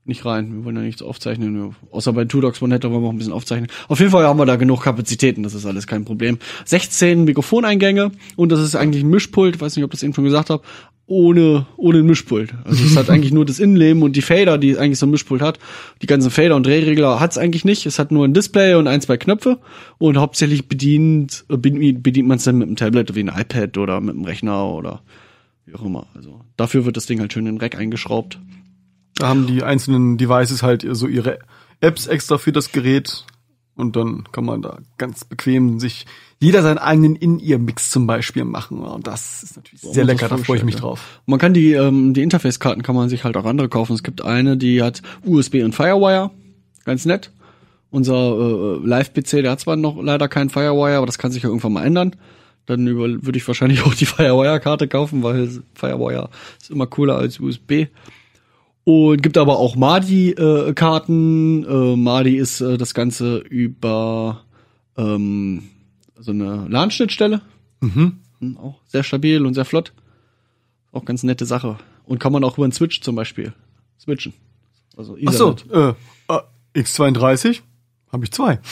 Nicht rein. Wir wollen ja nichts aufzeichnen. Außer bei Two Dogs One wollen wir auch ein bisschen aufzeichnen. Auf jeden Fall haben wir da genug Kapazitäten, das ist alles kein Problem. 16 Mikrofoneingänge und das ist eigentlich ein Mischpult, weiß nicht, ob ich das eben schon gesagt habe, ohne, ohne ein Mischpult. Also es hat eigentlich nur das Innenleben und die Fader, die eigentlich so ein Mischpult hat. Die ganzen Fader und Drehregler hat's eigentlich nicht. Es hat nur ein Display und ein, zwei Knöpfe und hauptsächlich bedient, äh, bedient, bedient man es dann mit einem Tablet wie ein iPad oder mit einem Rechner oder wie auch immer. Also dafür wird das Ding halt schön in den Rack eingeschraubt. Da haben die einzelnen Devices halt so ihre Apps extra für das Gerät und dann kann man da ganz bequem sich jeder seinen eigenen In-Ear-Mix zum Beispiel machen. Und das ist natürlich sehr lecker, da freue ich mich drauf. Man kann die, ähm, die Interface-Karten kann man sich halt auch andere kaufen. Es gibt eine, die hat USB und Firewire. Ganz nett. Unser äh, Live-PC, der hat zwar noch leider keinen Firewire, aber das kann sich ja irgendwann mal ändern. Dann über, würde ich wahrscheinlich auch die Firewire-Karte kaufen, weil Firewire ist immer cooler als USB. Und gibt aber auch Madi-Karten. Äh, Madi ist äh, das Ganze über ähm, so eine LAN-Schnittstelle. Mhm. Hm, Auch sehr stabil und sehr flott. Auch ganz nette Sache. Und kann man auch über einen Switch zum Beispiel switchen. Also Ach so, Ethernet. äh, äh, X32 habe ich zwei.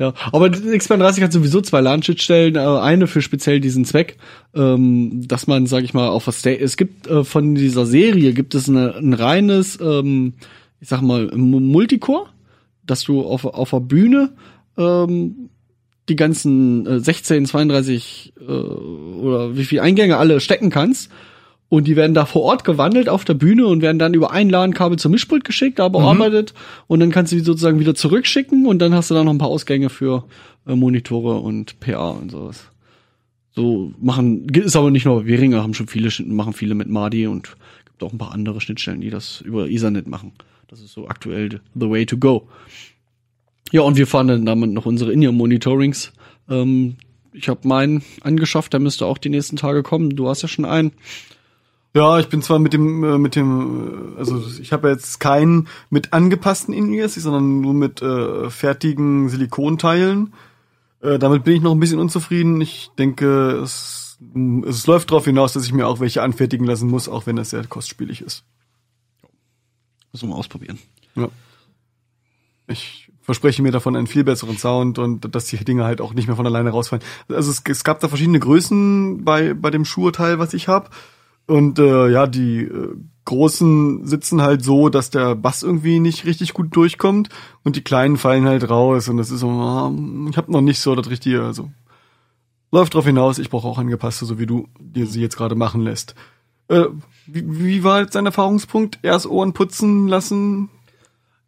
Ja, aber die X32 hat sowieso zwei LAN-Schnittstellen, äh, eine für speziell diesen Zweck, ähm, dass man, sag ich mal, auf was es gibt äh, von dieser Serie gibt es eine, ein reines, ähm, ich sag mal, Multicore, dass du auf auf der Bühne ähm, die ganzen äh, 16, 32 äh, oder wie viel Eingänge alle stecken kannst. Und die werden da vor Ort gewandelt auf der Bühne und werden dann über ein LAN-Kabel zum Mischpult geschickt, da bearbeitet. Und dann kannst du die sozusagen wieder zurückschicken und dann hast du da noch ein paar Ausgänge für äh, Monitore und PA und sowas. So machen, ist aber nicht nur Behringer, haben schon viele, machen viele mit Madi und gibt auch ein paar andere Schnittstellen, die das über Ethernet machen. Das ist so aktuell the way to go. Ja, und wir fahren dann damit noch unsere In-Ear-Monitorings. Ähm, ich habe meinen angeschafft, der müsste auch die nächsten Tage kommen. Du hast ja schon einen. Ja, ich bin zwar mit dem, äh, mit dem, äh, also ich habe jetzt keinen mit angepassten In-Ears, sondern nur mit äh, fertigen Silikonteilen. Äh, damit bin ich noch ein bisschen unzufrieden. Ich denke, es, es läuft darauf hinaus, dass ich mir auch welche anfertigen lassen muss, auch wenn das sehr kostspielig ist. Müssen wir mal ausprobieren. Ja. Ich verspreche mir davon einen viel besseren Sound und dass die Dinge halt auch nicht mehr von alleine rausfallen. Also es, es gab da verschiedene Größen bei, bei dem Schuheteil, was ich habe. Und äh, ja, die äh, großen sitzen halt so, dass der Bass irgendwie nicht richtig gut durchkommt und die kleinen fallen halt raus und das ist so, ah, ich habe noch nicht so das richtige, also läuft drauf hinaus, ich brauche auch angepasste, so wie du dir sie jetzt gerade machen lässt. Äh, wie, wie war jetzt dein Erfahrungspunkt? Erst Ohren putzen lassen,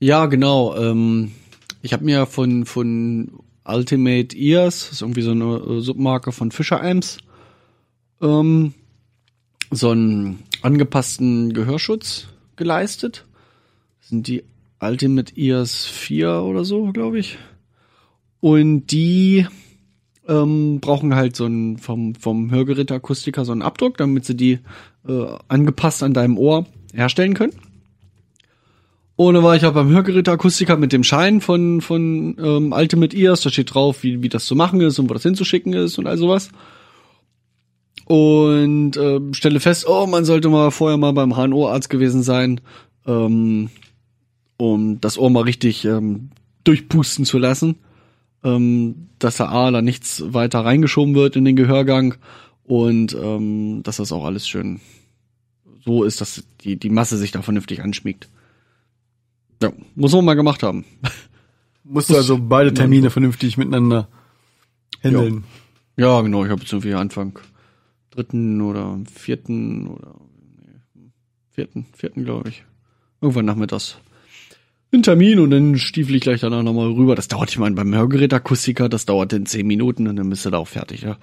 Ja, genau. Ähm, ich habe mir von von Ultimate Ears, das ist irgendwie so eine äh, Submarke von Fisher Amps, ähm, so einen angepassten Gehörschutz geleistet. Das sind die Ultimate Ears 4 oder so, glaube ich. Und die ähm, brauchen halt so einen vom, vom Hörgerät Akustiker so einen Abdruck, damit sie die äh, angepasst an deinem Ohr herstellen können. Dann war ich auch beim Hörgerät Akustiker mit dem Schein von, von ähm, Ultimate Ears. Da steht drauf, wie, wie das zu machen ist und wo das hinzuschicken ist und all sowas. Und ähm, stelle fest, oh, man sollte mal vorher mal beim HNO-Arzt gewesen sein, ähm, um das Ohr mal richtig ähm, durchpusten zu lassen. Ähm, dass da A, da nichts weiter reingeschoben wird in den Gehörgang und ähm, dass das auch alles schön so ist, dass die, die Masse sich da vernünftig anschmiegt. Ja, muss man mal gemacht haben. Musst du also beide Termine vernünftig miteinander handeln. Ja, genau. Ich habe jetzt irgendwie Anfang dritten oder vierten oder nee, vierten, vierten glaube ich. Irgendwann nachmittags. Einen Termin und dann stiefel ich gleich danach nochmal rüber. Das dauert, ich meine, beim Hörgerätakustiker, das dauert dann zehn Minuten und dann bist du da auch fertig. Ja.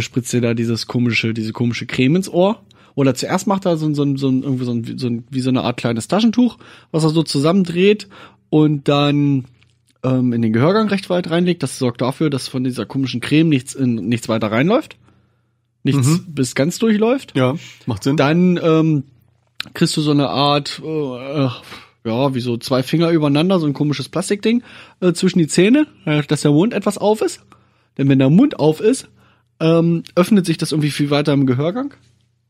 Spritzt dir da dieses komische, diese komische Creme ins Ohr. Oder zuerst macht er so, ein- so, ein- so, ein- irgendwie so, ein, so ein, wie so eine Art kleines Taschentuch, was er so zusammendreht und dann ähm, in den Gehörgang recht weit reinlegt. Das sorgt dafür, dass von dieser komischen Creme nichts, in, nichts weiter reinläuft. Nichts Mhm. bis ganz durchläuft. Ja, macht Sinn. Dann ähm, kriegst du so eine Art, äh, ja, wie so zwei Finger übereinander, so ein komisches Plastikding äh, zwischen die Zähne, äh, dass der Mund etwas auf ist. Denn wenn der Mund auf ist, ähm, öffnet sich das irgendwie viel weiter im Gehörgang.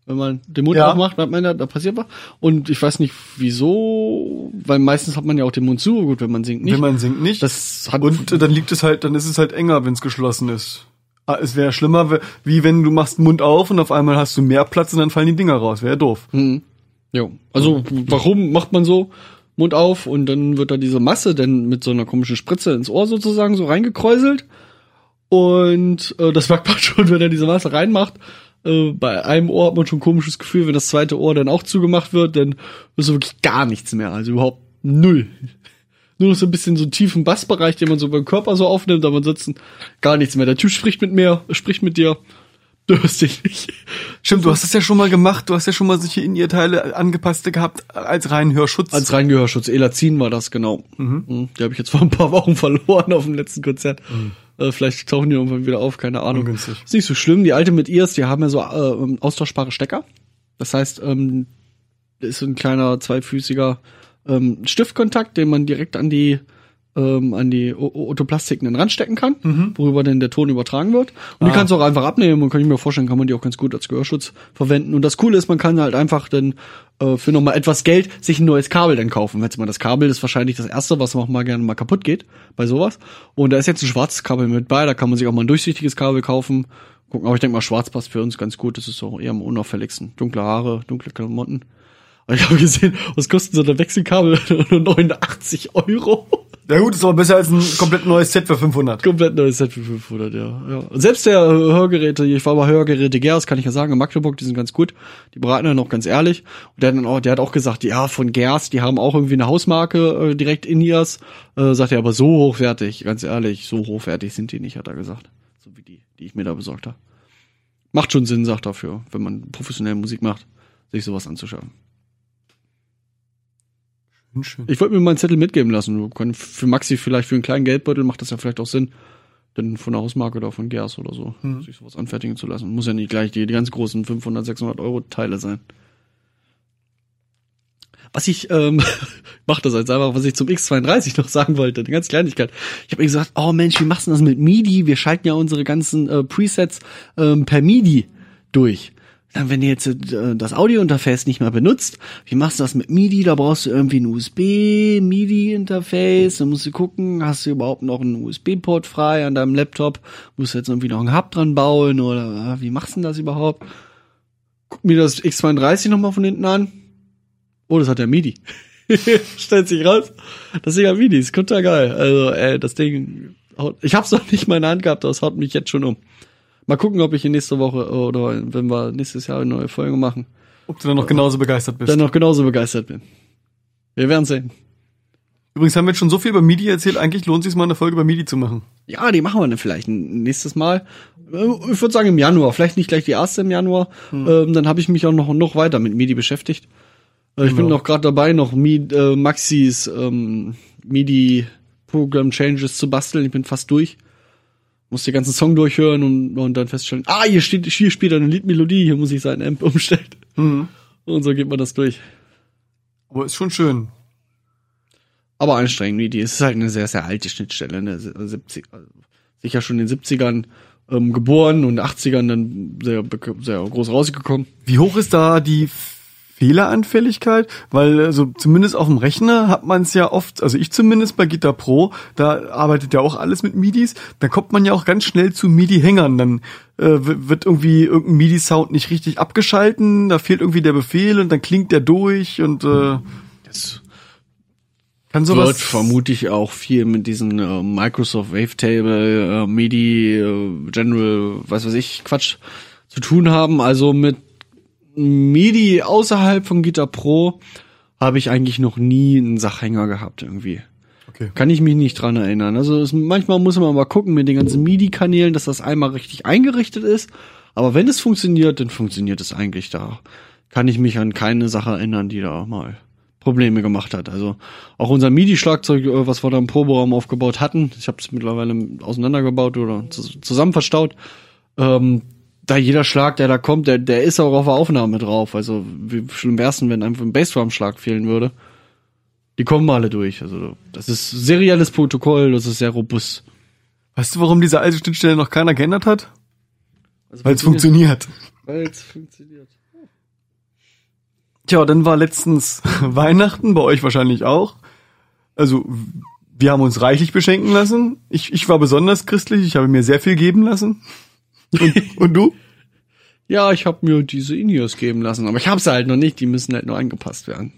Wenn man den Mund Ja. aufmacht, hat man da, da passiert was. Und ich weiß nicht wieso, weil meistens hat man ja auch den Mund zu, gut, wenn man singt nicht. Wenn man singt nicht. das hat und äh, dann liegt es halt, dann ist es halt enger, wenn es geschlossen ist. Ah, Es wäre schlimmer, wie wenn du machst Mund auf und auf einmal hast du mehr Platz und dann fallen die Dinger raus. Wäre doof. Mhm. Jo. Also, warum macht man so? Mund auf und dann wird da diese Masse dann mit so einer komischen Spritze ins Ohr sozusagen so reingekräuselt. Und äh, das merkt man schon, wenn er diese Masse reinmacht. Äh, bei einem Ohr hat man schon ein komisches Gefühl, wenn das zweite Ohr dann auch zugemacht wird, dann ist so wirklich gar nichts mehr. Also überhaupt null. Nur noch so ein bisschen so einen tiefen Bassbereich, den man so beim Körper so aufnimmt, aber ansonsten gar nichts mehr. Der Typ spricht mit mir, spricht mit dir. Du hörst dich nicht. Stimmt, du hast es ja schon mal gemacht. Du hast ja schon mal solche in ihr Teile angepasste gehabt als reinen Hörschutz. Als Reingehörschutz. Elazin war das, genau. Mhm. Die habe ich jetzt vor ein paar Wochen verloren auf dem letzten Konzert. Äh, vielleicht tauchen die irgendwann wieder auf, keine Ahnung. Ungünstig. Ist nicht so schlimm. Die alte mit Ears, die haben ja so äh, austauschbare Stecker. Das heißt, ähm, ist so ein kleiner zweifüßiger ähm, Stiftkontakt, den man direkt an die ähm, an die Otoplastiken dann ranstecken kann, Mhm. worüber dann der Ton übertragen wird. Und Ah. die kannst du auch einfach abnehmen und kann ich mir vorstellen, kann man die auch ganz gut als Gehörschutz verwenden. Und das Coole ist, man kann halt einfach dann äh, für nochmal etwas Geld sich ein neues Kabel dann kaufen. Wenn mal das Kabel ist wahrscheinlich das erste, was auch mal gerne mal kaputt geht bei sowas. Und da ist jetzt ein schwarzes Kabel mit bei, da kann man sich auch mal ein durchsichtiges Kabel kaufen. Gucken, aber ich denke mal, schwarz passt für uns ganz gut. Das ist so eher am unauffälligsten. Dunkle Haare, dunkle Klamotten. Aber ich habe gesehen, was kosten so ein Wechselkabel? Nur 89 Euro. Ja gut, ist aber besser als ein komplett neues Set für 500. Komplett neues Set für 500, ja. ja. Und selbst der Hörgeräte, ich war bei Hörgeräte Gers, kann ich ja sagen, in Magdeburg, die sind ganz gut. Die beraten ja noch ganz ehrlich. Und der auch, der hat auch gesagt, ja, von Gers, die haben auch irgendwie eine Hausmarke äh, direkt in irs. Äh, sagt er, aber so hochwertig, ganz ehrlich, so hochwertig sind die nicht, hat er gesagt. So wie die, die ich mir da besorgt habe. Macht schon Sinn, sagt dafür, wenn man professionell Musik macht, sich sowas anzuschauen. Schön. Ich wollte mir mal einen Zettel mitgeben lassen. Für Maxi vielleicht für einen kleinen Geldbeutel macht das ja vielleicht auch Sinn, denn von der Hausmarke oder von Gers oder so, sich sowas anfertigen zu lassen. Muss ja nicht gleich die, die ganz großen 500, 600 Euro Teile sein. Was ich, ähm, mach das jetzt einfach, was ich zum X32 noch sagen wollte, eine ganz Kleinigkeit. Ich habe mir gesagt, oh Mensch, wie machst du das mit MIDI? Wir schalten ja unsere ganzen äh, Presets ähm, per MIDI durch. Wenn du jetzt äh, das Audio-Interface nicht mehr benutzt, wie machst du das mit MIDI? Da brauchst du irgendwie ein USB-MIDI-Interface. Dann musst du gucken, hast du überhaupt noch einen USB-Port frei an deinem Laptop? Musst du jetzt irgendwie noch einen Hub dran bauen oder äh, wie machst du denn das überhaupt? Guck mir das X32 nochmal von hinten an. Oh, das hat ja MIDI. Stellt sich raus. Das Ding hat MIDI, ist total geil. Also, ey, das Ding, ich hab's noch nicht mal in der Hand gehabt, das haut mich jetzt schon um. Mal gucken, ob ich in nächste Woche oder wenn wir nächstes Jahr eine neue Folge machen, Ob du dann noch genauso begeistert bist. dann noch genauso begeistert bin. Wir werden sehen. Übrigens haben wir jetzt schon so viel über MIDI erzählt, eigentlich lohnt es sich mal eine Folge über MIDI zu machen. Ja, die machen wir dann vielleicht nächstes Mal. Äh, Ich würde sagen im Januar, vielleicht nicht gleich die erste im Januar. Ähm, dann habe ich mich auch noch noch weiter mit MIDI beschäftigt. Äh, Ich bin Genau. noch gerade dabei, noch Mi äh, Maxis ähm, MIDI Program Changes zu basteln. Ich bin fast durch. Muss den ganzen Song durchhören und, und dann feststellen, ah, hier steht, hier spielt eine Liedmelodie, hier muss ich seinen Amp umstellen. Mhm. Und so geht man das durch. Aber ist schon schön. Aber anstrengend, MIDI. Es ist halt eine sehr, sehr alte Schnittstelle, ne? 70, also sicher schon in den 70ern ähm, geboren und 80ern dann sehr, sehr groß rausgekommen. Wie hoch ist da die Fehleranfälligkeit? Weil also zumindest auf dem Rechner hat man es ja oft, also ich zumindest bei Guitar Pro, da arbeitet ja auch alles mit MIDIs, da kommt man ja auch ganz schnell zu MIDI-Hängern. Dann äh, wird irgendwie irgendein MIDI-Sound nicht richtig abgeschalten, da fehlt irgendwie der Befehl und dann klingt der durch und äh, Das kann wird sowas vermutlich auch viel mit diesen äh, Microsoft Wavetable, äh, MIDI, äh, General, was weiß ich, Quatsch zu tun haben. Also mit MIDI außerhalb von Guitar Pro habe ich eigentlich noch nie einen Sachhänger gehabt irgendwie. Okay. Kann ich mich nicht dran erinnern. Also es, manchmal muss man mal gucken mit den ganzen MIDI-Kanälen, dass das einmal richtig eingerichtet ist. Aber wenn es funktioniert, dann funktioniert es eigentlich da. Kann ich mich an keine Sache erinnern, die da mal Probleme gemacht hat. Also auch unser MIDI-Schlagzeug, äh, was wir da im Proberaum aufgebaut hatten, ich habe es mittlerweile auseinandergebaut oder zus- zusammen verstaut. Ähm, da jeder Schlag, der da kommt, der, der ist auch auf der Aufnahme drauf. Also wie schlimm wär's denn, wenn einfach ein Bassdrum-Schlag fehlen würde. Die kommen alle durch. Also das ist serielles Protokoll, das ist sehr robust. Weißt du, warum diese alte Schnittstelle noch keiner geändert hat? Also Weil es funktioniert. Weil es funktioniert. Tja, dann war letztens Weihnachten, bei euch wahrscheinlich auch. Also, wir haben uns reichlich beschenken lassen. Ich, ich war besonders christlich, ich habe mir sehr viel geben lassen. Und, und du? Ja, ich habe mir diese Ineos geben lassen, aber ich habe sie halt noch nicht. Die müssen halt nur angepasst werden.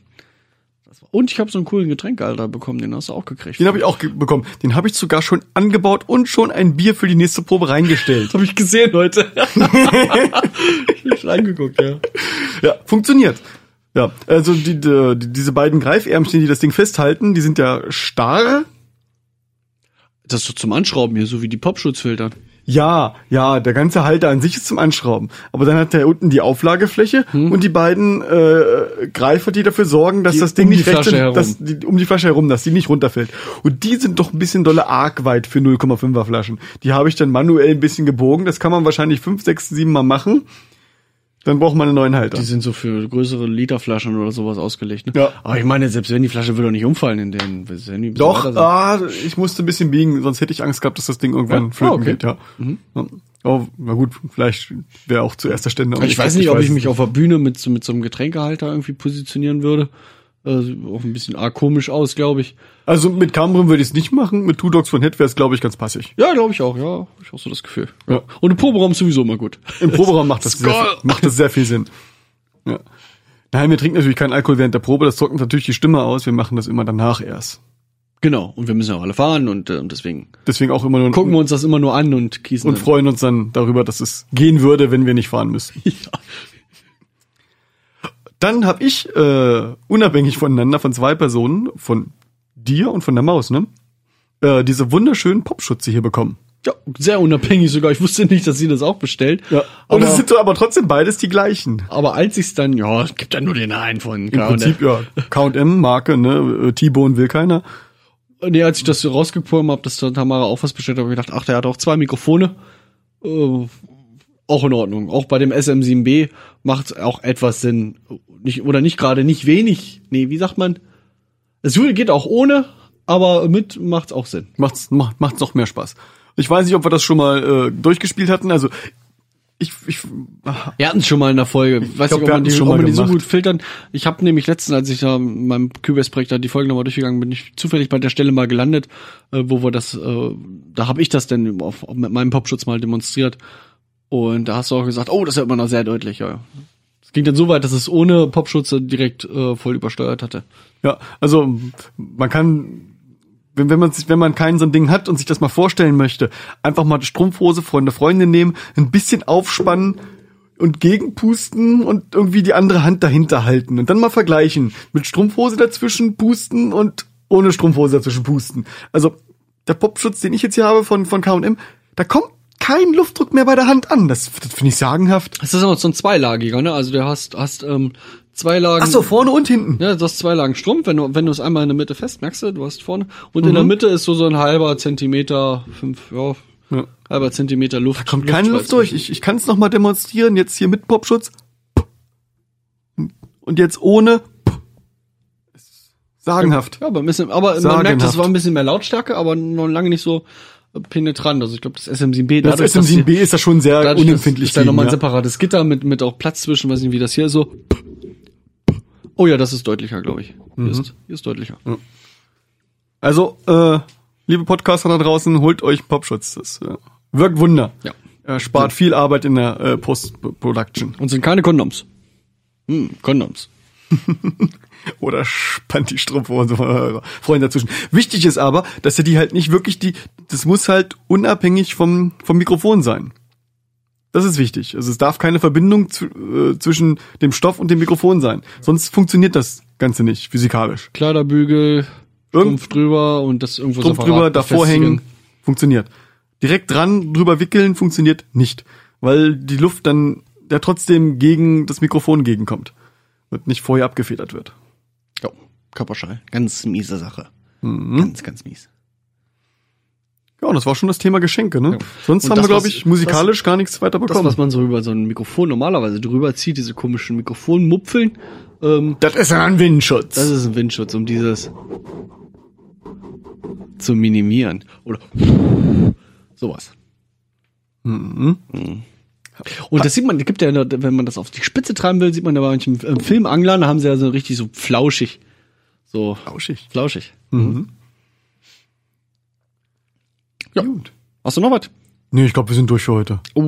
Und ich habe so einen coolen Getränkehalter bekommen, den hast du auch gekriegt. Den habe ich auch bekommen. Den habe ich sogar schon angebaut und schon ein Bier für die nächste Probe reingestellt. habe ich gesehen heute. ich hab schon angeguckt, ja. Ja, funktioniert. Ja, also die, die, diese beiden Greifärmchen, die das Ding festhalten, die sind ja starr. Das ist so zum Anschrauben hier, so wie die Popschutzfilter. Ja, ja, der ganze Halter an sich ist zum Anschrauben. Aber dann hat der unten die Auflagefläche und die beiden äh, Greifer, die dafür sorgen, dass Die das Ding um nicht rechts dass die, um die Flasche herum, dass die nicht runterfällt. Und die sind doch ein bisschen dolle arg weit für 0,5er Flaschen. Die habe ich dann manuell ein bisschen gebogen. Das kann man wahrscheinlich fünf, sechs, sieben Mal machen. Dann braucht man einen neuen Halter. Die sind so für größere Literflaschen oder sowas ausgelegt. Ne? Ja. Aber ich meine, selbst wenn die Flasche will doch nicht umfallen in den. Wenn die Doch, ah, ich musste ein bisschen biegen, sonst hätte ich Angst gehabt, dass das Ding irgendwann Ja? flöten Ah, okay. geht, ja. ja. Oh, na gut, vielleicht wäre auch zuerst der Ständer. Ich weiß nicht, ob ich mich auf der Bühne mit so, mit so einem Getränkehalter irgendwie positionieren würde. Sieht auch ein bisschen arg komisch aus, glaube ich. Also mit Cambrim würde ich es nicht machen, mit Two Dogs von Head wäre es, glaube ich, ganz passig. Ja, glaube ich auch, ja. Hab ich auch so das Gefühl. Ja. Und im Proberaum ist sowieso immer gut. Im Proberaum macht das, sehr, viel- macht das sehr viel Sinn. Ja. Nein, wir trinken natürlich keinen Alkohol während der Probe, das trocknet natürlich die Stimme aus, wir machen das immer danach erst. Genau. Und wir müssen ja auch alle fahren und äh, deswegen Deswegen auch immer nur gucken wir uns das immer nur an und gießen. und freuen uns dann darüber, dass es gehen würde, wenn wir nicht fahren müssten. Ja. Dann habe ich, äh, unabhängig voneinander, von zwei Personen, von dir und von der Maus, ne? Äh, diese wunderschönen Popschutze hier bekommen. ja, sehr unabhängig sogar. Ich wusste nicht, dass sie das auch bestellt. Und aber, es sind so aber trotzdem beides die gleichen. aber als ich es dann, ja, es gibt ja nur den einen von Im Prinzip, ja. Count-M, Marke, ne? Äh, T-Bone will keiner. Nee, als ich das so rausgekommen habe, dass da Tamara auch was bestellt hat, habe ich gedacht, ach, der hat auch zwei Mikrofone. Äh, auch in Ordnung. Auch bei dem SM7B macht auch etwas Sinn. Nicht, oder nicht gerade nicht wenig. Nee, wie sagt man? Es geht auch ohne, aber mit macht's auch Sinn. Macht's, macht, macht's noch mehr Spaß. Ich weiß nicht, ob wir das schon mal äh, durchgespielt hatten. Also ich, ich ah, Wir hatten es schon mal in der Folge. Ich weiß glaub, nicht, ob wir man die, schon ob man die so gut filtern. Ich habe nämlich letztens, als ich da in meinem Cubase-Projekt da die Folge nochmal durchgegangen bin, ich zufällig bei der Stelle mal gelandet, äh, wo wir das, äh, da habe ich das denn auf, auf, mit meinem Popschutz mal demonstriert. Und da hast du auch gesagt, oh, das hört man noch sehr deutlich. Ja. Es ging dann so weit, dass es ohne Popschutz direkt äh, voll übersteuert hatte. ja, also man kann, wenn, wenn man sich, wenn man kein so ein Ding hat und sich das mal vorstellen möchte, einfach mal die Strumpfhose von der Freundin nehmen, ein bisschen aufspannen und gegenpusten und irgendwie die andere Hand dahinter halten und dann mal vergleichen. Mit Strumpfhose dazwischen pusten und ohne Strumpfhose dazwischen pusten. Also der Popschutz, den ich jetzt hier habe von, von K&M, da kommt kein Luftdruck mehr bei der Hand an. Das, das finde ich sagenhaft. Es ist aber so ein zweilagiger, ne? Also du hast, hast ähm, zwei Lagen. Ach so, vorne und hinten. Ja, du hast zwei Lagen Strumpf, wenn du, wenn du es einmal in der Mitte fest, merkst du, du hast vorne. Und in der Mitte ist so so ein halber Zentimeter, fünf, ja, Ja. halber Zentimeter Luft. Kommt keine Luft durch. Ich, ich kann es noch mal demonstrieren. Jetzt hier mit Popschutz. Und jetzt ohne. Sagenhaft. Ja, aber ein bisschen, aber man Sagenhaft. merkt, das war ein bisschen mehr Lautstärke, aber noch lange nicht so penetrant. Also ich glaube, das SM7B, Das dadurch, dass SM7B die- ist ja schon sehr dadurch, unempfindlich. Ist da nochmal ein ja. separates Gitter mit, mit auch Platz zwischen, weiß nicht, wie das hier so. Oh ja, das ist deutlicher, glaube ich. Hier, ist, hier ist deutlicher. Also, äh, liebe Podcaster da draußen, holt euch einen Popschutz. Das äh, wirkt Wunder. Ja. Er spart viel Arbeit in der äh, Post-Production. Und sind keine Kondoms. Hm, Kondoms. Oder spannt die Strumpfhose von eurer Freundin dazwischen. Wichtig ist aber, dass ihr die halt nicht wirklich die, das muss halt unabhängig vom, vom Mikrofon sein. Das ist wichtig. Also es darf keine Verbindung zu, äh, zwischen dem Stoff und dem Mikrofon sein. Sonst funktioniert das Ganze nicht physikalisch. Kleiderbügel, Strumpf drüber und das irgendwo Strumpf drüber, davor hängen, funktioniert. Direkt dran, drüber wickeln, funktioniert nicht. Weil die Luft dann ja trotzdem gegen das Mikrofon gegenkommt. Und nicht vorher abgefedert wird. Ja, Körperschall. Ganz miese Sache. Mhm. Ganz, ganz mies. Ja, und das war schon das Thema Geschenke, ne? Ja. Sonst Und haben das, wir, glaube ich, musikalisch gar nichts weiter Das, bekommen. was man so über so ein Mikrofon normalerweise drüber zieht, diese komischen Mikrofonmupfeln, ähm, Das ist ein Windschutz. das ist ein Windschutz, um dieses zu minimieren. Oder sowas. Mhm. Und das sieht man, gibt ja, wenn man das auf die Spitze treiben will, sieht man da bei manchen ähm, Filmanglern, da haben sie ja so richtig so flauschig. So Flauschig. flauschig. Mhm. Ja. Gut. Hast du noch was? Nee, ich glaube, wir sind durch für heute. Oh,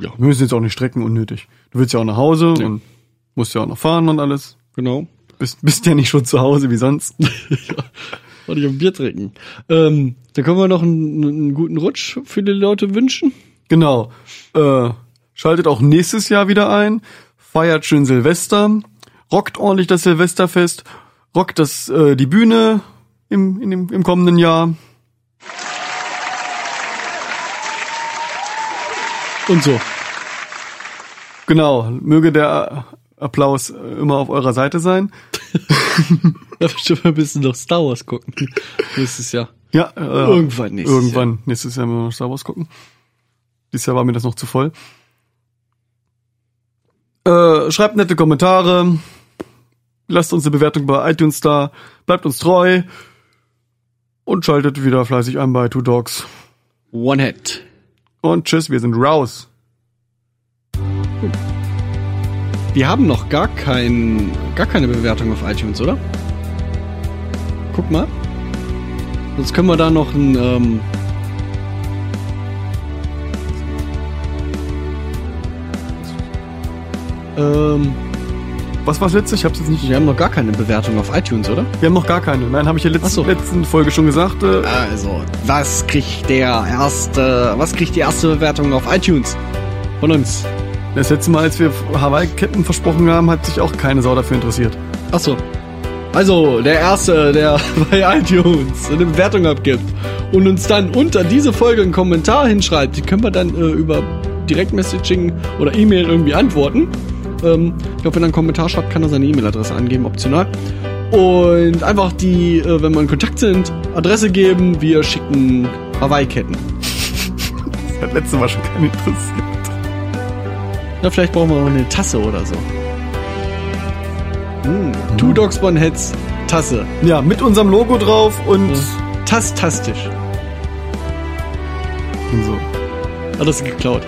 ja, Wir müssen jetzt auch nicht strecken, unnötig. Du willst ja auch nach Hause und musst ja auch noch fahren und alles. genau. Bist, bist ja nicht schon zu Hause wie sonst. Wollte ich ein Bier trinken. Ähm, dann können wir noch einen, einen guten Rutsch für die Leute wünschen. Genau. Äh, schaltet auch nächstes Jahr wieder ein. Feiert schön Silvester. Rockt ordentlich das Silvesterfest. Rockt das, äh, die Bühne im, in dem, im kommenden Jahr. Und so. Genau. Möge der Applaus äh, immer auf eurer Seite sein. Da bestimmt ein bisschen noch Star Wars gucken. Nächstes Jahr. Ja, äh, Irgendwann nächstes Irgendwann nächstes Jahr müssen wir noch Star Wars gucken. Dieses Jahr war mir das noch zu voll. Äh, schreibt nette Kommentare. Lasst uns eine Bewertung bei iTunes da. Bleibt uns treu. Und schaltet wieder fleißig ein bei Two Dogs. One Hit. Und tschüss, wir sind raus. Wir haben noch gar kein, gar keine Bewertung auf iTunes, oder? Guck mal. Sonst können wir da noch ein, ähm, ähm, Was war's letzte? Ich hab's jetzt nicht. wir haben noch gar keine Bewertung auf iTunes, oder? Wir haben noch gar keine. Nein, habe ich ja letzte, Ach so. letzten Folge schon gesagt. Äh, Also, was kriegt der erste, was kriegt die erste Bewertung auf iTunes? Von uns. das letzte Mal, als wir Hawaii-Ketten versprochen haben, hat sich auch keine Sau dafür interessiert. Achso. Also, der Erste, der bei iTunes eine Bewertung abgibt und uns dann unter diese Folge einen Kommentar hinschreibt, die können wir dann äh, über Direktmessaging oder E-Mail irgendwie antworten. Ähm, ich glaube, wenn er einen Kommentar schreibt, kann er seine E-Mail-Adresse angeben, optional. Und einfach die, äh, wenn wir in Kontakt sind, Adresse geben, wir schicken Hawaii-Ketten. Das hat letzte Mal schon keinen interessiert. Ja, vielleicht brauchen wir noch eine Tasse oder so. Mm, Two Dogs One Heads Tasse. Ja, mit unserem Logo drauf und, Tastastisch. und so. Das geklaut.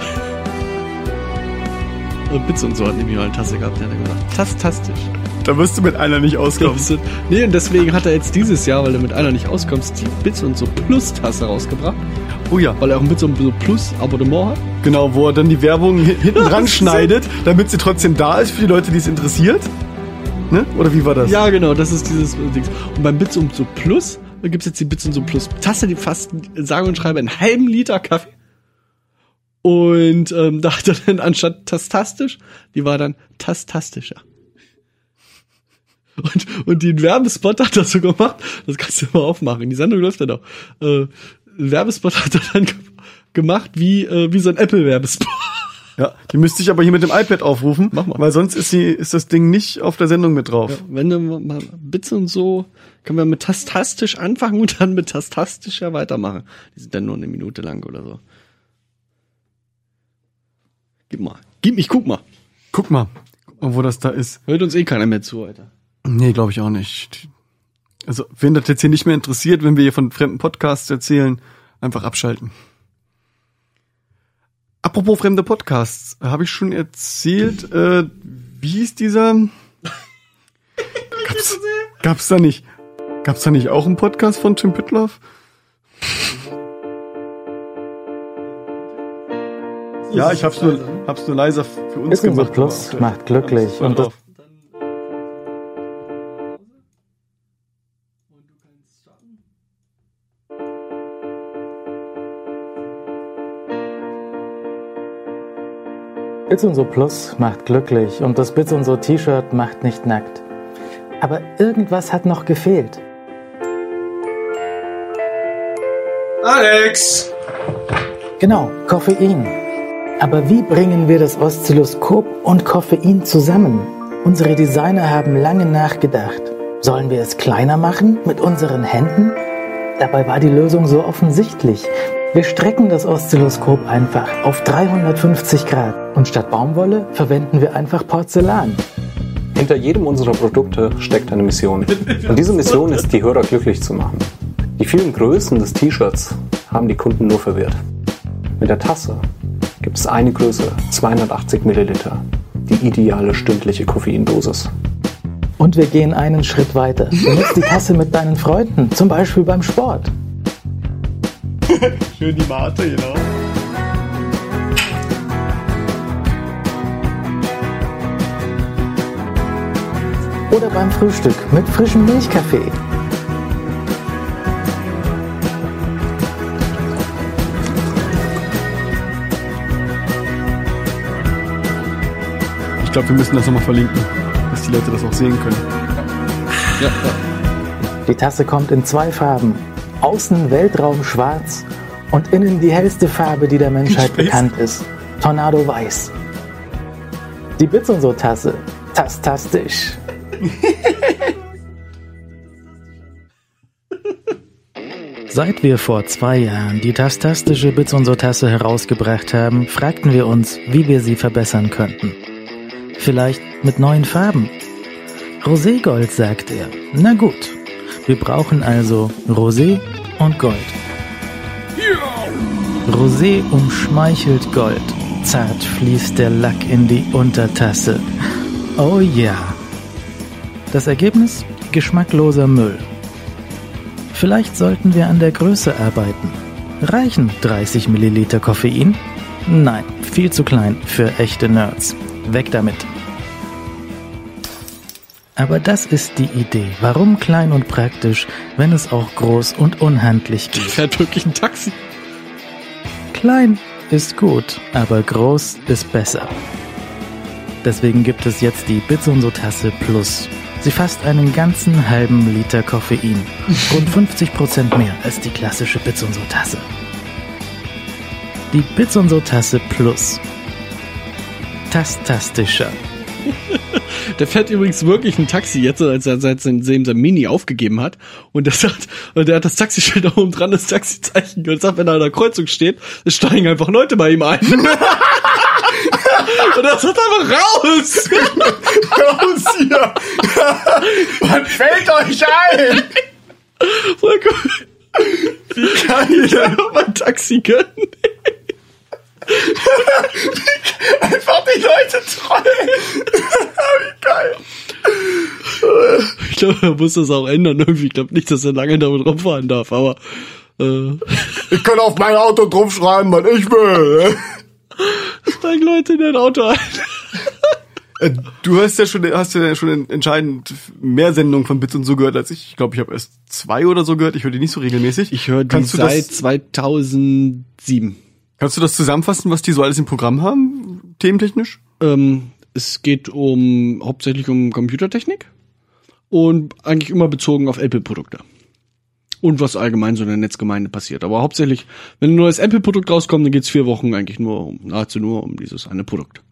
Äh, Bits und so hat nämlich mal eine Tasse gehabt, der hat er gesagt. Tastastisch. Da wirst du mit einer nicht auskommen. Du? Nee, und deswegen hat er jetzt dieses Jahr, weil er mit einer nicht auskommt, die Bits und so Plus Tasse rausgebracht. Oh ja, Weil er auch ein Bits und so Plus Abonnement hat. genau, wo er dann die Werbung hi- hinten dran schneidet, damit sie trotzdem da ist für die Leute, die es interessiert. Ne? Oder wie war das? Ja, genau, das ist dieses Ding. Und beim Bits und so Plus da gibt's jetzt die Bits und so Plus Tasse, die fast, sage und schreibe, einen halben Liter Kaffee. Und ähm, da hat er dann anstatt tastastisch, die war dann tastastischer. Und, und den Werbespot hat er so gemacht, das kannst du mal aufmachen, die Sendung läuft ja noch. Äh, Werbespot hat er dann ge gemacht wie, äh, wie so ein Apple-Werbespot. Ja, die müsste ich aber hier mit dem iPad aufrufen, Mach mal. weil sonst ist, sie, ist das Ding nicht auf der Sendung mit drauf. Wenn du mal Bits und so, können wir mit tastastisch anfangen und dann mit tastastischer weitermachen. Die sind dann nur eine Minute lang oder so. Gib mal. Gib mich, guck mal. Guck mal, wo das da ist. Hört uns eh keiner mehr zu, Alter. Nee, glaube ich auch nicht. Also, wenn das jetzt hier nicht mehr interessiert, wenn wir hier von fremden Podcasts erzählen, einfach abschalten. Apropos fremde Podcasts, habe ich schon erzählt, äh, wie hieß dieser? Gab's, gab's da nicht? Gab's da nicht auch einen Podcast von Tim Pitloff? Ja, ich hab's nur, hab's nur leiser für uns Ist unser gemacht. Plus, aber- macht glücklich. Und das. Bits und so Plus macht glücklich und das Bits und so T-Shirt macht nicht nackt. Aber irgendwas hat noch gefehlt. Alex! Genau, Koffein. Aber wie bringen wir das Oszilloskop und Koffein zusammen? Unsere Designer haben lange nachgedacht. Sollen wir es kleiner machen mit unseren Händen? Dabei war die Lösung so offensichtlich. Wir strecken das Oszilloskop einfach auf 350 Grad und statt Baumwolle verwenden wir einfach Porzellan. Hinter jedem unserer Produkte steckt eine Mission. Und diese Mission ist, die Hörer glücklich zu machen. Die vielen Größen des T-Shirts haben die Kunden nur verwirrt. Mit der Tasse gibt es eine Größe, 280 Milliliter, die ideale stündliche Koffeindosis. Und wir gehen einen Schritt weiter. Benutzt die Tasse mit deinen Freunden, zum Beispiel beim Sport. Schön die Mate, genau. Oder beim Frühstück mit frischem Milchkaffee. Glaube, wir müssen das nochmal verlinken, dass die Leute das auch sehen können. Ja, ja. Die Tasse kommt in zwei Farben. Außen Weltraum schwarz und innen die hellste Farbe, die der Menschheit Space. bekannt ist. Tornado weiß. Die Bits und so Tasse. Tastastisch. Seit wir vor zwei Jahren die tastastische Bits und so Tasse herausgebracht haben, fragten wir uns, wie wir sie verbessern könnten. Vielleicht mit neuen Farben. Roségold, sagt er. Na gut. Wir brauchen also Rosé und Gold. Rosé umschmeichelt Gold. Zart fließt der Lack in die Untertasse. Oh ja. Das Ergebnis? Geschmackloser Müll. Vielleicht sollten wir an der Größe arbeiten. Reichen 30 Milliliter Koffein? Nein, viel zu klein für echte Nerds. Weg damit. Aber das ist die Idee. Warum klein und praktisch, wenn es auch groß und unhandlich geht? Fährt wirklich ein Taxi. Klein ist gut, aber groß ist besser. Deswegen gibt es jetzt die Bitsunso Tasse Plus. Sie fasst einen ganzen halben Liter Koffein. Rund 50% mehr als die klassische Bitsunso Tasse. Die Bitsunso Tasse Plus. Tastastischer. Der fährt übrigens wirklich ein Taxi jetzt, als er seit sein, sein Mini aufgegeben hat. Und der sagt, und der hat das Taxischild da oben dran, das Taxizeichen. Und sagt, wenn er an der Kreuzung steht, steigen einfach Leute bei ihm ein. und er sagt einfach raus! Raus hier! Was fällt euch ein? Voll cool. Wie kann ich einfach mal ein Taxi gönnen? Einfach die Leute trollen. Wie geil. Ich glaube, er muss das auch ändern irgendwie. Ich glaube nicht, dass er lange damit rumfahren darf, aber äh, Ich kann auf mein Auto draufschreiben, was ich will. steigen Leute in dein Auto ein. Äh, Du hast ja schon, hast ja schon entscheidend mehr Sendungen von Bits und so gehört als ich. Ich glaube, ich habe erst zwei oder so gehört. Ich höre die nicht so regelmäßig. Ich höre die Kannst seit das- 2007. Kannst du das zusammenfassen, was die so alles im Programm haben, thementechnisch? Ähm, es geht um hauptsächlich um Computertechnik und eigentlich immer bezogen auf Apple-Produkte. Und was allgemein so in der Netzgemeinde passiert. Aber hauptsächlich, wenn ein neues Apple-Produkt rauskommt, dann geht's vier Wochen eigentlich nur um, nahezu nur um dieses eine Produkt.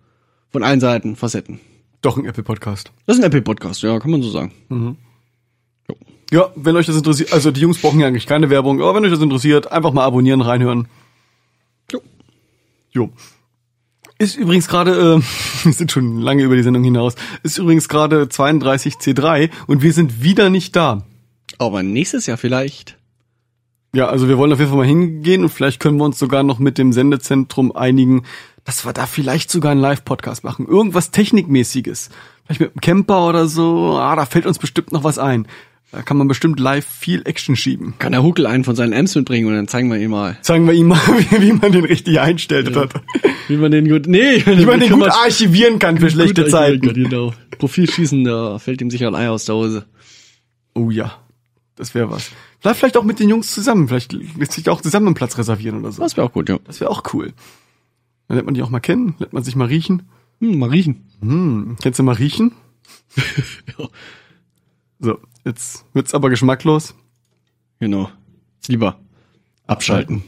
Von allen Seiten, Facetten. Doch ein Apple-Podcast. Das ist ein Apple-Podcast, ja, kann man so sagen. Ja, wenn euch das interessiert, also die Jungs brauchen ja eigentlich keine Werbung, aber wenn euch das interessiert, einfach mal abonnieren, reinhören. Jo. Ist übrigens gerade, äh, wir sind schon lange über die Sendung hinaus, ist übrigens gerade 32C3 und wir sind wieder nicht da. Aber nächstes Jahr vielleicht. Ja, also wir wollen auf jeden Fall mal hingehen und vielleicht können wir uns sogar noch mit dem Sendezentrum einigen, dass wir da vielleicht sogar einen Live-Podcast machen. Irgendwas Technikmäßiges. Vielleicht mit einem Camper oder so. Ah, da fällt uns bestimmt noch was ein. Da kann man bestimmt live viel Action schieben. Kann der Huckel einen von seinen Amps mitbringen und dann zeigen wir ihm mal, Zeigen wir ihm mal, wie, wie man den richtig einstellt. hat. wie man den gut, nee, Wie man den gut archivieren kann für schlechte Zeiten. Genau. Profilschießen, da fällt ihm sicher ein Ei aus der Hose. Oh ja, das wäre was. Vielleicht, vielleicht auch mit den Jungs zusammen. Vielleicht lässt sich auch zusammen einen Platz reservieren oder so. Das wäre auch gut, ja. Das wäre auch cool. Dann lernt man die auch mal kennen, lernt man sich mal riechen. Hm, mal riechen. Hm, kennst du mal riechen? Ja. So, jetzt wird's aber geschmacklos. Genau. Lieber abschalten.